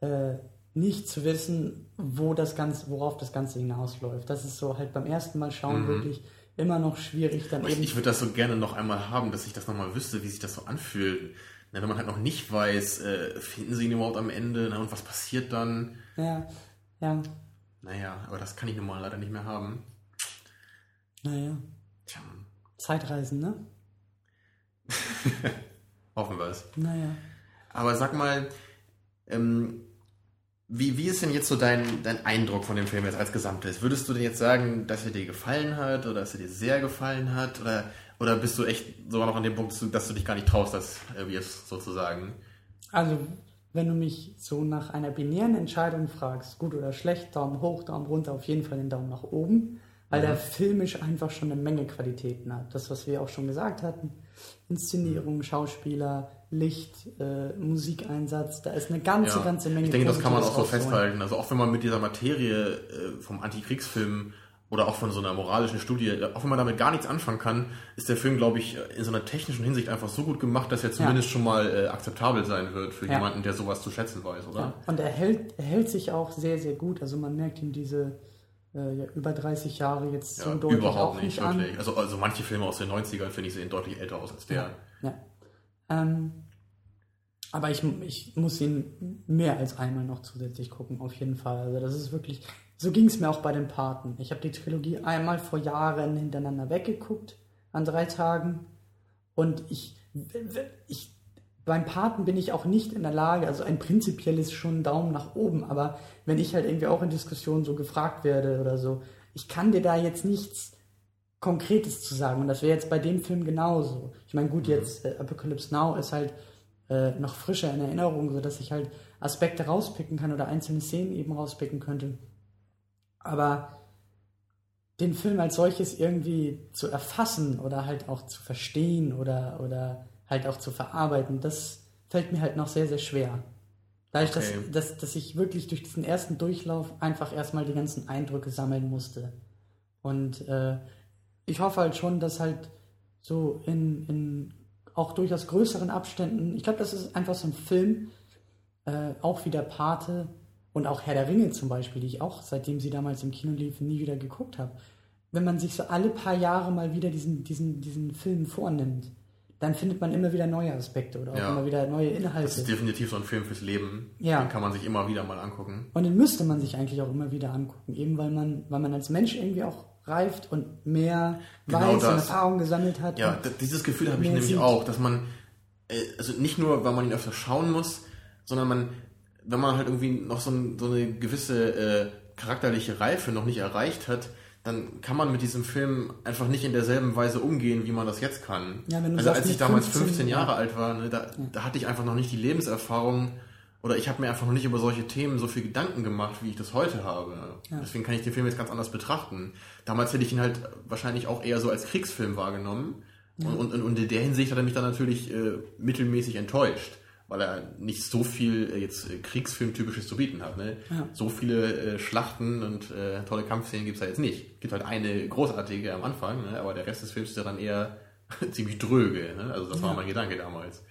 äh, nicht zu wissen, wo das Ganze, worauf das Ganze hinausläuft. Das ist so halt beim ersten Mal schauen mhm. wirklich immer noch schwierig dann ich, eben. Ich würde das so gerne noch einmal haben, dass ich das nochmal wüsste, wie sich das so anfühlt. Na, wenn man halt noch nicht weiß, äh, finden sie ihn überhaupt am Ende na, und was passiert dann? Ja, ja. Naja, aber das kann ich nun mal leider nicht mehr haben. Naja. Tja. Zeitreisen, ne? [laughs] Hoffen wir es. Naja. Aber sag mal, ähm, wie, wie ist denn jetzt so dein, dein Eindruck von dem Film jetzt als Gesamtes? Würdest du denn jetzt sagen, dass er dir gefallen hat oder dass er dir sehr gefallen hat? Oder, oder bist du echt sogar noch an dem Punkt, dass du dich gar nicht traust, das wie es sozusagen? Also, wenn du mich so nach einer binären Entscheidung fragst, gut oder schlecht, Daumen hoch, Daumen runter, auf jeden Fall den Daumen nach oben weil der filmisch einfach schon eine Menge Qualitäten hat. Das, was wir auch schon gesagt hatten, Inszenierung, Schauspieler, Licht, äh, Musikeinsatz, da ist eine ganze, ja. ganze Menge. Ich denke, das kann man auch so festhalten. Also auch wenn man mit dieser Materie äh, vom Antikriegsfilm oder auch von so einer moralischen Studie, auch wenn man damit gar nichts anfangen kann, ist der Film, glaube ich, in so einer technischen Hinsicht einfach so gut gemacht, dass er zumindest ja. schon mal äh, akzeptabel sein wird für ja. jemanden, der sowas zu schätzen weiß, oder? Ja. Und er hält, er hält sich auch sehr, sehr gut. Also man merkt ihm diese äh, über 30 Jahre jetzt so deutlich überhaupt auch nicht, wirklich. An. Also, also manche Filme aus den 90ern finde ich sehen deutlich älter aus als der. Ja, ja. Ähm, aber ich, ich muss ihn mehr als einmal noch zusätzlich gucken, auf jeden Fall. Also das ist wirklich, so ging es mir auch bei den Paten. Ich habe die Trilogie einmal vor Jahren hintereinander weggeguckt, an drei Tagen. Und ich, ich beim Paten bin ich auch nicht in der Lage, also ein prinzipielles schon Daumen nach oben, aber wenn ich halt irgendwie auch in Diskussionen so gefragt werde oder so, ich kann dir da jetzt nichts Konkretes zu sagen. Und das wäre jetzt bei dem Film genauso. Ich meine, gut, mhm. jetzt äh, Apocalypse Now ist halt äh, noch frischer in Erinnerung, sodass ich halt Aspekte rauspicken kann oder einzelne Szenen eben rauspicken könnte. Aber den Film als solches irgendwie zu erfassen oder halt auch zu verstehen oder, oder halt auch zu verarbeiten, das fällt mir halt noch sehr, sehr schwer. Dadurch, okay. dass, dass, dass ich wirklich durch diesen ersten Durchlauf einfach erstmal die ganzen Eindrücke sammeln musste. Und äh, ich hoffe halt schon, dass halt so in, in auch durchaus größeren Abständen, ich glaube, das ist einfach so ein Film, äh, auch wie der Pate und auch Herr der Ringe zum Beispiel, die ich auch, seitdem sie damals im Kino liefen, nie wieder geguckt habe. Wenn man sich so alle paar Jahre mal wieder diesen, diesen, diesen Film vornimmt, dann findet man immer wieder neue Aspekte oder auch ja. immer wieder neue Inhalte. Das ist definitiv so ein Film fürs Leben. Ja. Den kann man sich immer wieder mal angucken. Und den müsste man sich eigentlich auch immer wieder angucken, eben weil man, weil man als Mensch irgendwie auch reift und mehr genau weiß das. und Erfahrung gesammelt hat. Ja, dieses Gefühl habe ich nämlich sieht. auch, dass man, äh, also nicht nur, weil man ihn öfter schauen muss, sondern man, wenn man halt irgendwie noch so, ein, so eine gewisse äh, charakterliche Reife noch nicht erreicht hat, dann kann man mit diesem Film einfach nicht in derselben Weise umgehen, wie man das jetzt kann. Ja, also sagst, als ich damals 15, 15 Jahre alt war, ne, da, ja. da, hatte ich einfach noch nicht die Lebenserfahrung oder ich habe mir einfach noch nicht über solche Themen so viel Gedanken gemacht, wie ich das heute habe. Ja. Deswegen kann ich den Film jetzt ganz anders betrachten. Damals hätte ich ihn halt wahrscheinlich auch eher so als Kriegsfilm wahrgenommen. Und, und, und, in der Hinsicht hat er mich dann natürlich äh, mittelmäßig enttäuscht weil er nicht so viel äh, jetzt äh, Kriegsfilm-typisches zu bieten hat. Ne? Ja. So viele äh, Schlachten und äh, tolle Kampfszenen gibt's da jetzt nicht. Es gibt halt eine großartige am Anfang, ne? aber der Rest des Films ist ja dann eher [laughs] ziemlich dröge. Ne? Also das ja. war mein Gedanke damals.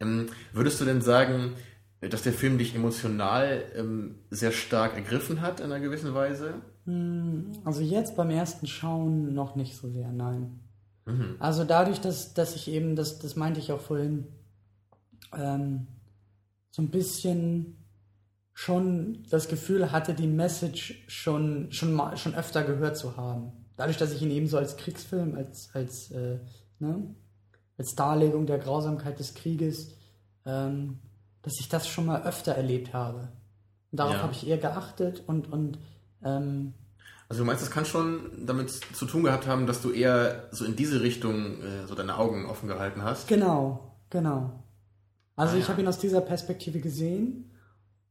Ähm, würdest du denn sagen, dass der Film dich emotional ähm, sehr stark ergriffen hat in einer gewissen Weise? Hm, also jetzt beim ersten Schauen noch nicht so sehr, nein. Mhm. Also dadurch, dass, dass ich eben, das, das meinte ich auch vorhin, ähm, so ein bisschen schon das Gefühl hatte, die Message schon, schon, mal, schon öfter gehört zu haben. Dadurch, dass ich ihn eben so als Kriegsfilm, als, als, äh, ne, als Darlegung der Grausamkeit des Krieges, ähm, dass ich das schon mal öfter erlebt habe. Und darauf ja. habe ich eher geachtet und, und ähm, also du meinst, das kann schon damit zu tun gehabt haben, dass du eher so in diese Richtung äh, so deine Augen offen gehalten hast? Genau, genau. Also ah, ich habe ihn aus dieser Perspektive gesehen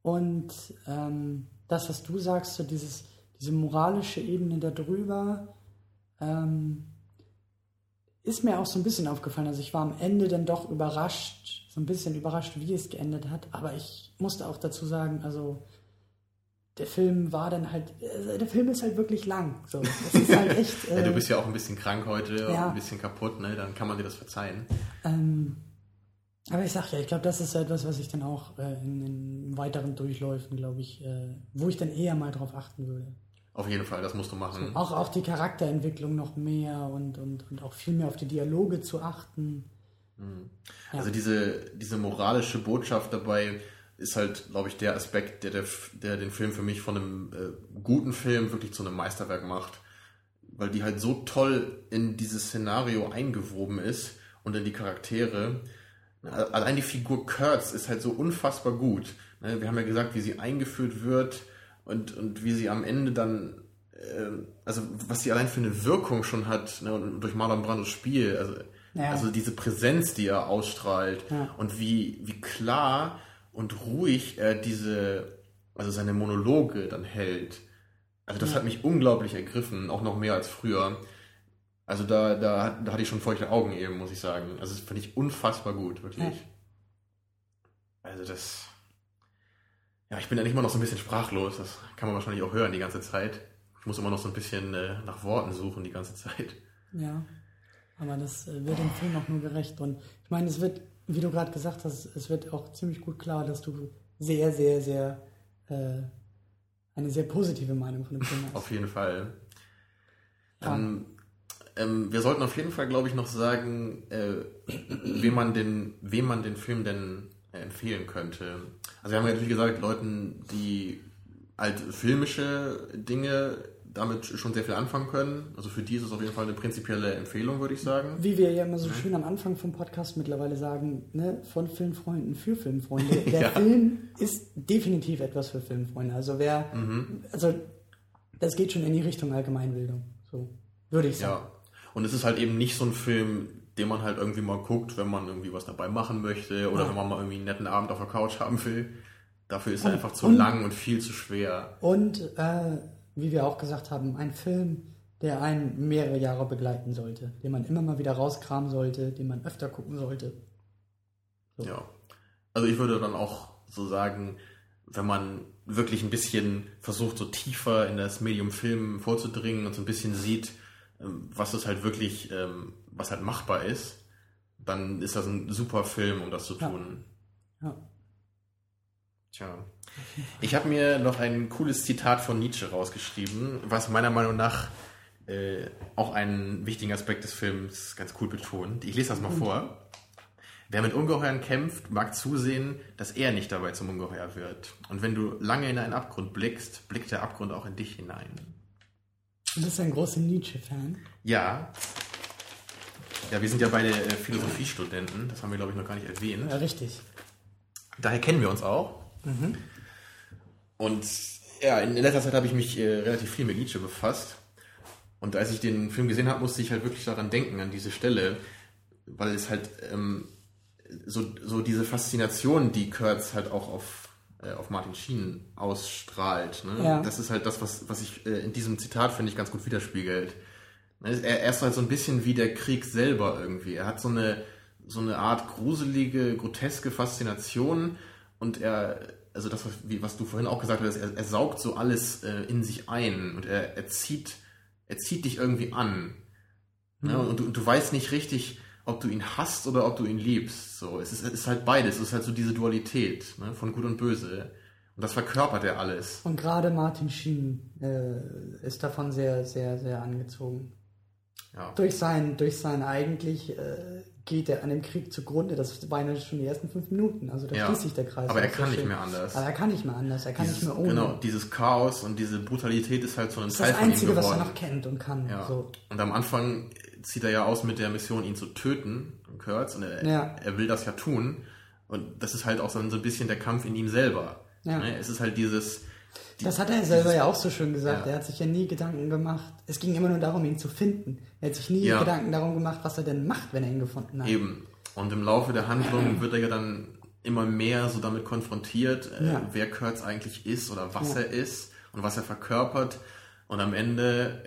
und ähm, das, was du sagst, so dieses, diese moralische Ebene darüber, ähm, ist mir auch so ein bisschen aufgefallen. Also ich war am Ende dann doch überrascht, so ein bisschen überrascht, wie es geendet hat. Aber ich musste auch dazu sagen, also der Film war dann halt, äh, der Film ist halt wirklich lang. So, halt [laughs] echt. Äh, ja, du bist ja auch ein bisschen krank heute, ja. ein bisschen kaputt, ne? Dann kann man dir das verzeihen. Ähm, aber ich sag ja, ich glaube, das ist etwas, was ich dann auch äh, in, in, weiteren Durchläufen, glaube ich, äh, wo ich dann eher mal drauf achten würde. Auf jeden Fall, das musst du machen. So, auch auf die Charakterentwicklung noch mehr und, und, und auch viel mehr auf die Dialoge zu achten. Mhm. Ja. Also diese, diese moralische Botschaft dabei ist halt, glaube ich, der Aspekt, der, der, der den Film für mich von einem äh, guten Film wirklich zu einem Meisterwerk macht. Weil die halt so toll in dieses Szenario eingewoben ist und in die Charaktere. Allein die Figur Kurtz ist halt so unfassbar gut. Ne, wir haben ja gesagt, wie sie eingeführt wird und, und wie sie am Ende dann, äh, also was sie allein für eine Wirkung schon hat, ne, und durch Marlon Brandos Spiel, also, ja. also diese Präsenz, die er ausstrahlt ja. und wie, wie klar und ruhig er diese, also seine Monologe dann hält. Also das ja. hat mich unglaublich ergriffen, auch noch mehr als früher. Also da, da, da hatte ich schon feuchte Augen eben, muss ich sagen. Also das finde ich unfassbar gut, wirklich. Also das ja, ich bin ja nicht immer noch so ein bisschen sprachlos. Das kann man wahrscheinlich auch hören die ganze Zeit. Ich muss immer noch so ein bisschen äh, nach Worten suchen die ganze Zeit. Ja, aber das äh, wird dem Film auch nur gerecht. Und ich meine, es wird, wie du gerade gesagt hast, es wird auch ziemlich gut klar, dass du sehr, sehr, sehr äh, eine sehr positive Meinung von dem Film hast. Auf jeden Fall. Ja. Ähm, wir sollten auf jeden Fall, glaube ich, noch sagen, äh, wem, man den, wem man den Film denn empfehlen könnte. Also wir haben ja natürlich gesagt, Leuten, die halt filmische Dinge damit schon sehr viel anfangen können. Also für die ist es auf jeden Fall eine prinzipielle Empfehlung, würde ich sagen. Wie wir ja immer so schön am Anfang vom Podcast mittlerweile sagen, ne, von Filmfreunden für Filmfreunde. [laughs] Der ja. Film ist definitiv etwas für Filmfreunde. Also wer, mhm. also das geht schon in die Richtung Allgemeinbildung. So würde ich sagen. Ja. Und es ist halt eben nicht so ein Film, den man halt irgendwie mal guckt, wenn man irgendwie was dabei machen möchte oder ja. wenn man mal irgendwie einen netten Abend auf der Couch haben will. Dafür ist und, er einfach zu und, lang und viel zu schwer. Und äh, wie wir auch gesagt haben, ein Film, der einen mehrere Jahre begleiten sollte, den man immer mal wieder rauskramen sollte, den man öfter gucken sollte. So. Ja. Also ich würde dann auch so sagen, wenn man wirklich ein bisschen versucht, so tiefer in das Medium Film vorzudringen und so ein bisschen sieht, was es halt wirklich ähm, was halt machbar ist, dann ist das ein super Film, um das zu tun. Ja. ja. Tja. Ich habe mir noch ein cooles Zitat von Nietzsche rausgeschrieben, was meiner Meinung nach äh, auch einen wichtigen Aspekt des Films ganz cool betont. Ich lese das mal vor. Wer mit Ungeheuern kämpft, mag zusehen, dass er nicht dabei zum Ungeheuer wird. Und wenn du lange in einen Abgrund blickst, blickt der Abgrund auch in dich hinein. Du bist ein großer Nietzsche-Fan. Ja, ja, wir sind ja beide äh, Philosophiestudenten, das haben wir, glaube ich, noch gar nicht erwähnt. Ja, richtig. Daher kennen wir uns auch. Mhm. Und ja, in letzter Zeit habe ich mich äh, relativ viel mit Nietzsche befasst. Und als ich den Film gesehen habe, musste ich halt wirklich daran denken, an diese Stelle, weil es halt ähm, so, so diese Faszination, die Kurtz halt auch auf, auf Martin Sheen ausstrahlt. Ne? Ja. Das ist halt das, was, was ich äh, in diesem Zitat, finde ich, ganz gut widerspiegelt. Er, ist halt so ein bisschen wie der Krieg selber irgendwie. Er hat so eine, so eine Art gruselige, groteske Faszination und er, also das, was, wie, was du vorhin auch gesagt hast, er, er saugt so alles äh, in sich ein und er, er, zieht, er zieht dich irgendwie an. Mhm. Ne? Und, du, und du weißt nicht richtig, ob du ihn hasst oder ob du ihn liebst. So, es ist, es ist halt beides. Es ist halt so diese Dualität ne? von Gut und Böse. Und das verkörpert er alles. Und gerade Martin Sheen äh, ist davon sehr, sehr, sehr angezogen. Ja. Durch sein, durch sein eigentlich äh, geht er an dem Krieg zugrunde. Das waren ja schon die ersten fünf Minuten. Also da ja. schließt sich der Kreis. Aber er kann nicht mehr anders. Aber er kann nicht mehr anders. Er kann dieses, nicht mehr ohne. Genau, dieses Chaos und diese Brutalität ist halt so ein Teil von ihm geworden. Das ist das Einzige, was er noch kennt und kann. Ja. So. Und am Anfang zieht er ja aus mit der Mission, ihn zu töten, Kurtz. Und er, ja. er will das ja tun. Und das ist halt auch so ein bisschen der Kampf in ihm selber. Ja. Ne? Es ist halt dieses das hat er selber ja auch so schön gesagt. Ja. Er hat sich ja nie Gedanken gemacht. Es ging immer nur darum, ihn zu finden. Er hat sich nie ja. Gedanken darum gemacht, was er denn macht, wenn er ihn gefunden hat. Eben. Und im Laufe der Handlung wird er ja dann immer mehr so damit konfrontiert, äh, wer Kurtz eigentlich ist oder was er ist und was er verkörpert. Und am Ende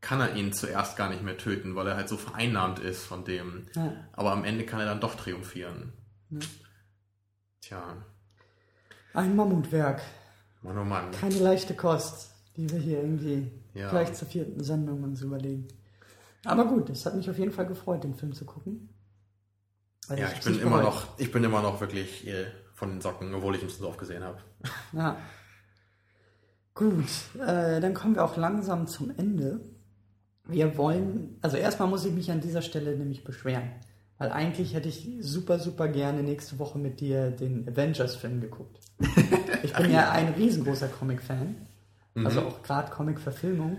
kann er ihn zuerst gar nicht mehr töten, weil er halt so vereinnahmt ist von dem. Ja. Aber am Ende kann er dann doch triumphieren. Tja, Ein Mammutwerk. Mann oh Mann. Keine leichte Kost, die wir hier irgendwie Ja. gleich zur vierten Sendung uns überlegen. Aber gut, es hat mich auf jeden Fall gefreut, den Film zu gucken. Weil Ja, hab's ich bin immer bereut. noch, ich bin immer noch wirklich äh, von den Socken, obwohl ich ihn so oft gesehen habe. Ja. Gut, äh, dann kommen wir auch langsam zum Ende. Wir wollen, also erstmal muss ich mich an dieser Stelle nämlich beschweren. Weil eigentlich hätte ich super, super gerne nächste Woche mit dir den Avengers-Film geguckt. [laughs] Ich bin ja ein riesengroßer Comic-Fan. Mhm. Also auch gerade Comic-Verfilmung.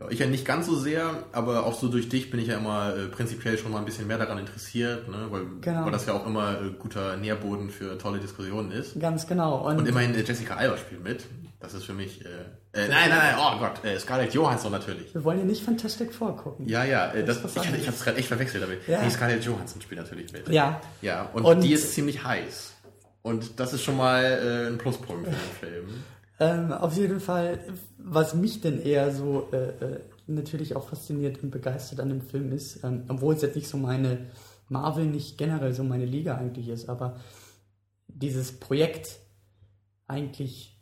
Ja, ich ja nicht ganz so sehr, aber auch so durch dich bin ich ja immer äh, prinzipiell schon mal ein bisschen mehr daran interessiert, ne? weil, Genau. weil das ja auch immer äh, guter Nährboden für tolle Diskussionen ist. Ganz genau. Und, Und immerhin äh, Jessica Alba spielt mit. Das ist für mich. Äh, nein, nein, nein, oh Gott, äh, Scarlett Johansson natürlich. wir wollen ja nicht Fantastic Four gucken. Ja, ja, äh, Das das, ich, ich habe es gerade echt verwechselt damit. Ja. Nee, Scarlett Johansson spielt natürlich mit. Ja, Ja, und, Und- die ist ziemlich heiß. Und das ist schon mal äh, ein Pluspunkt für den Film. [laughs] Ähm, auf jeden Fall, was mich denn eher so äh, natürlich auch fasziniert und begeistert an dem Film ist, ähm, obwohl es jetzt nicht so meine Marvel nicht generell so meine Liga eigentlich ist, aber dieses Projekt eigentlich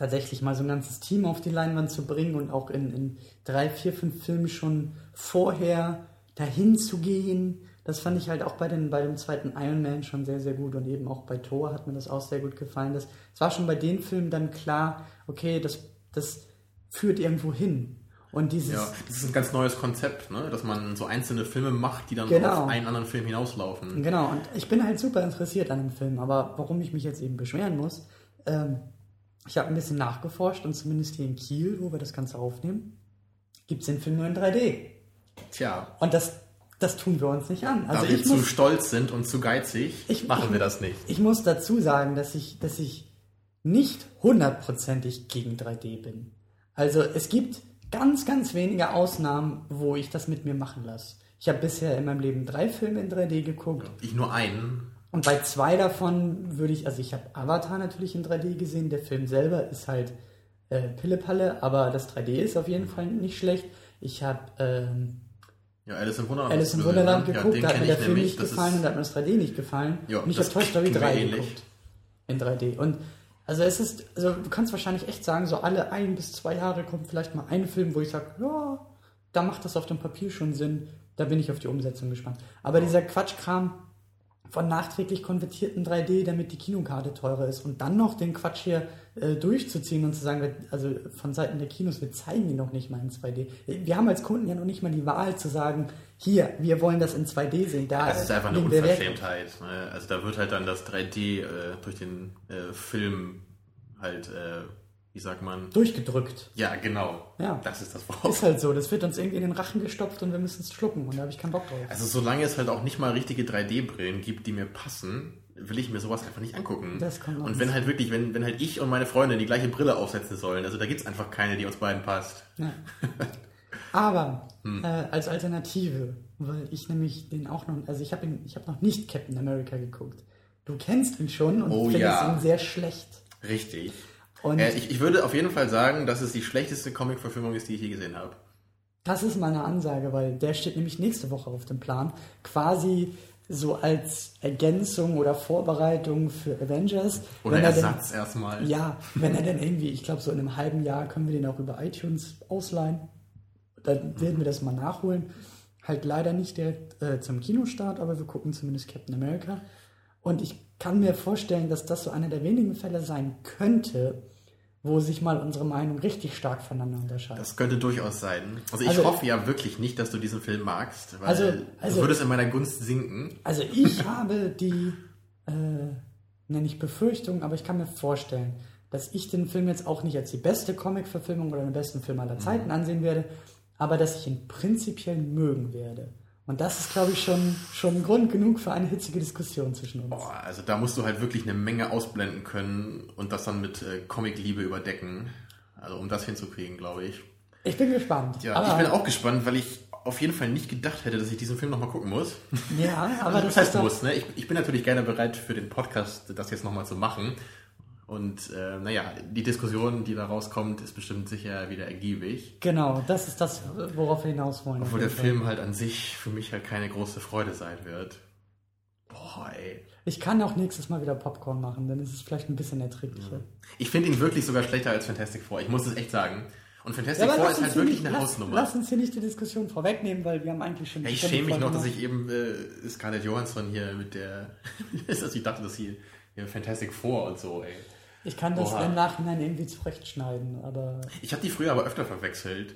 tatsächlich mal so ein ganzes Team auf die Leinwand zu bringen und auch in, in drei, vier, fünf Filmen schon vorher dahin zu gehen. Das fand ich halt auch bei, den, bei dem zweiten Iron Man schon sehr, sehr gut und eben auch bei Thor hat mir das auch sehr gut gefallen. Das, es war schon bei den Filmen dann klar, okay, das, das führt irgendwo hin. Und dieses, Ja, das ist ein ganz neues Konzept, ne? dass man so einzelne Filme macht, die dann Genau. auf einen anderen Film hinauslaufen. Genau, und ich bin halt super interessiert an dem Film, aber warum ich mich jetzt eben beschweren muss, ähm, ich habe ein bisschen nachgeforscht und zumindest hier in Kiel, wo wir das Ganze aufnehmen, gibt es den Film nur in 3D. Tja, Und das, das tun wir uns nicht an. Also da wir ich zu muss, stolz sind und zu geizig, Ich- machen ich- wir das nicht. ich muss dazu sagen, dass ich, dass ich nicht hundertprozentig gegen 3D bin. Also es gibt ganz, ganz wenige Ausnahmen, wo ich das mit mir machen lasse. Ich habe bisher in meinem Leben drei Filme in 3D geguckt. Ich nur einen. Und bei zwei davon würde ich, also ich habe Avatar natürlich in 3D gesehen, der Film selber ist halt äh, Pillepalle, aber das 3D ist auf jeden Fall nicht schlecht. Ich habe ähm, Ja, Alice im Wunderland. Alice im Wunderland ne? geguckt, ja, da hat mir der Film nicht gefallen und da hat mir das 3D nicht gefallen. Ja, und ich habe Toy Story kriegen wir 3 ähnlich. geguckt. In 3D. Und also es ist, also du kannst wahrscheinlich echt sagen, so alle ein bis zwei Jahre kommt vielleicht mal ein Film, wo ich sage, ja, da macht das auf dem Papier schon Sinn. Da bin ich auf die Umsetzung gespannt. Aber dieser Quatschkram von nachträglich konvertierten 3D, damit die Kinokarte teurer ist und dann noch den Quatsch hier äh, durchzuziehen und zu sagen, also von Seiten der Kinos, wir zeigen die noch nicht mal in 2D. Wir haben als Kunden ja noch nicht mal die Wahl zu sagen, hier, wir wollen das in 2D sehen. Da das ist einfach eine. Unverschämtheit. Ne? Also da wird halt dann das 3D äh, durch den äh, Film halt, äh, wie sagt man? Durchgedrückt. Ja, genau. Ja. Das ist das Wort. Ist halt so, das wird uns irgendwie in den Rachen gestopft und wir müssen es schlucken und da habe ich keinen Bock drauf. Also solange es halt auch nicht mal richtige 3D-Brillen gibt, die mir passen, will ich mir sowas einfach nicht angucken. Das kommt noch und wenn halt wirklich, wenn, wenn halt ich und meine Freundin die gleiche Brille aufsetzen sollen, also da gibt's einfach keine, die uns beiden passt. Ja. [laughs] Aber Hm. äh, als Alternative, weil ich nämlich den auch noch, also ich habe habe noch nicht Captain America geguckt. Du kennst ihn schon und Oh findest ja. ihn sehr schlecht. Richtig. Äh, ich, ich würde auf jeden Fall sagen, dass es die schlechteste Comic-Verfilmung ist, die ich je gesehen habe. das ist meine Ansage, weil der steht nämlich nächste Woche auf dem Plan. Quasi so als Ergänzung oder Vorbereitung für Avengers. Oder Wenn er denn- Ersatz erstmal. Ja, wenn er denn irgendwie, ich glaube, so in einem halben Jahr können wir den auch über iTunes ausleihen. Dann werden wir das mal nachholen. Halt leider nicht direkt äh, zum Kinostart, aber wir gucken zumindest Captain America. Und ich kann mir vorstellen, dass das so einer der wenigen Fälle sein könnte, wo sich mal unsere Meinung richtig stark voneinander unterscheidet. Das könnte durchaus sein. Also ich Also- hoffe ja wirklich nicht, dass du diesen Film magst, weil Also- du also- würdest in meiner Gunst sinken. Also ich [laughs] habe die, äh, nenne ich Befürchtung, aber ich kann mir vorstellen, dass ich den Film jetzt auch nicht als die beste Comic-Verfilmung oder den besten Film aller Zeiten ansehen werde, aber dass ich ihn prinzipiell mögen werde. Und das ist, glaube ich, schon, schon Grund genug für eine hitzige Diskussion zwischen uns. Boah, also da musst du halt wirklich eine Menge ausblenden können und das dann mit äh, Comic-Liebe überdecken. Also um das hinzukriegen, glaube ich. Ich bin gespannt. Ja, aber, ich bin auch gespannt, weil ich auf jeden Fall nicht gedacht hätte, dass ich diesen Film nochmal gucken muss. Ja, aber das, das heißt muss, ne? Ich, ich bin natürlich gerne bereit für den Podcast, das jetzt nochmal zu machen Und äh, naja, die Diskussion, die da rauskommt, ist bestimmt sicher wieder ergiebig. Genau, das ist das, worauf wir hinaus wollen. Obwohl der Film halt an sich für mich halt keine große Freude sein wird. Boah, ey. Ich kann auch nächstes Mal wieder Popcorn machen, dann ist es vielleicht ein bisschen erträglicher. Ich finde ihn wirklich sogar schlechter als Fantastic Four. Ich muss es echt sagen. Und Fantastic ja, Four ist halt wirklich nicht, eine lass, Hausnummer. Lass uns hier nicht die Diskussion vorwegnehmen, weil wir haben eigentlich schon... Ja, ich schäme mich noch, dass ich eben äh, Scarlett Johansson hier mit der... [laughs] ist das, ich dachte, dass hier, hier Fantastic Four und so, ey. Ich kann das Oha. im Nachhinein irgendwie zurechtschneiden, aber... Ich habe die früher aber öfter verwechselt.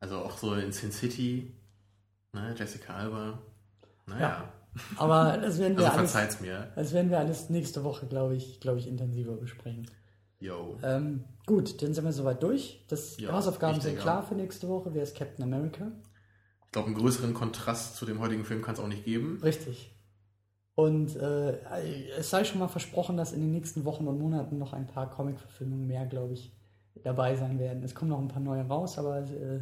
Also auch so in Sin City, ne, Jessica Alba. Naja. Ja. Aber das werden wir also alles, mir. Das werden wir alles nächste Woche, glaube ich, glaube ich, intensiver besprechen. Jo. Ähm, gut, dann sind wir soweit durch. Das ja, Hausaufgaben sind klar für nächste Woche. Wer ist Captain America? Ich glaube, einen größeren Kontrast zu dem heutigen Film kann es auch nicht geben. Richtig. Und äh, es sei schon mal versprochen, dass in den nächsten Wochen und Monaten noch ein paar Comic-Verfilmungen mehr, glaube ich, dabei sein werden. Es kommen noch ein paar neue raus, aber äh,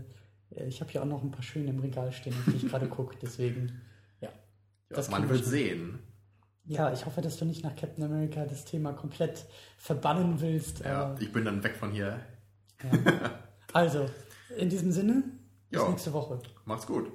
ich habe hier auch noch ein paar schöne im Regal stehen, die ich gerade [laughs] gucke. Deswegen, ja. ja das man wird sehen. Ja, ich hoffe, dass du nicht nach Captain America das Thema komplett verbannen willst. Ja, ich bin dann weg von hier. Ja. Also, in diesem Sinne, bis jo. nächste Woche. Macht's gut.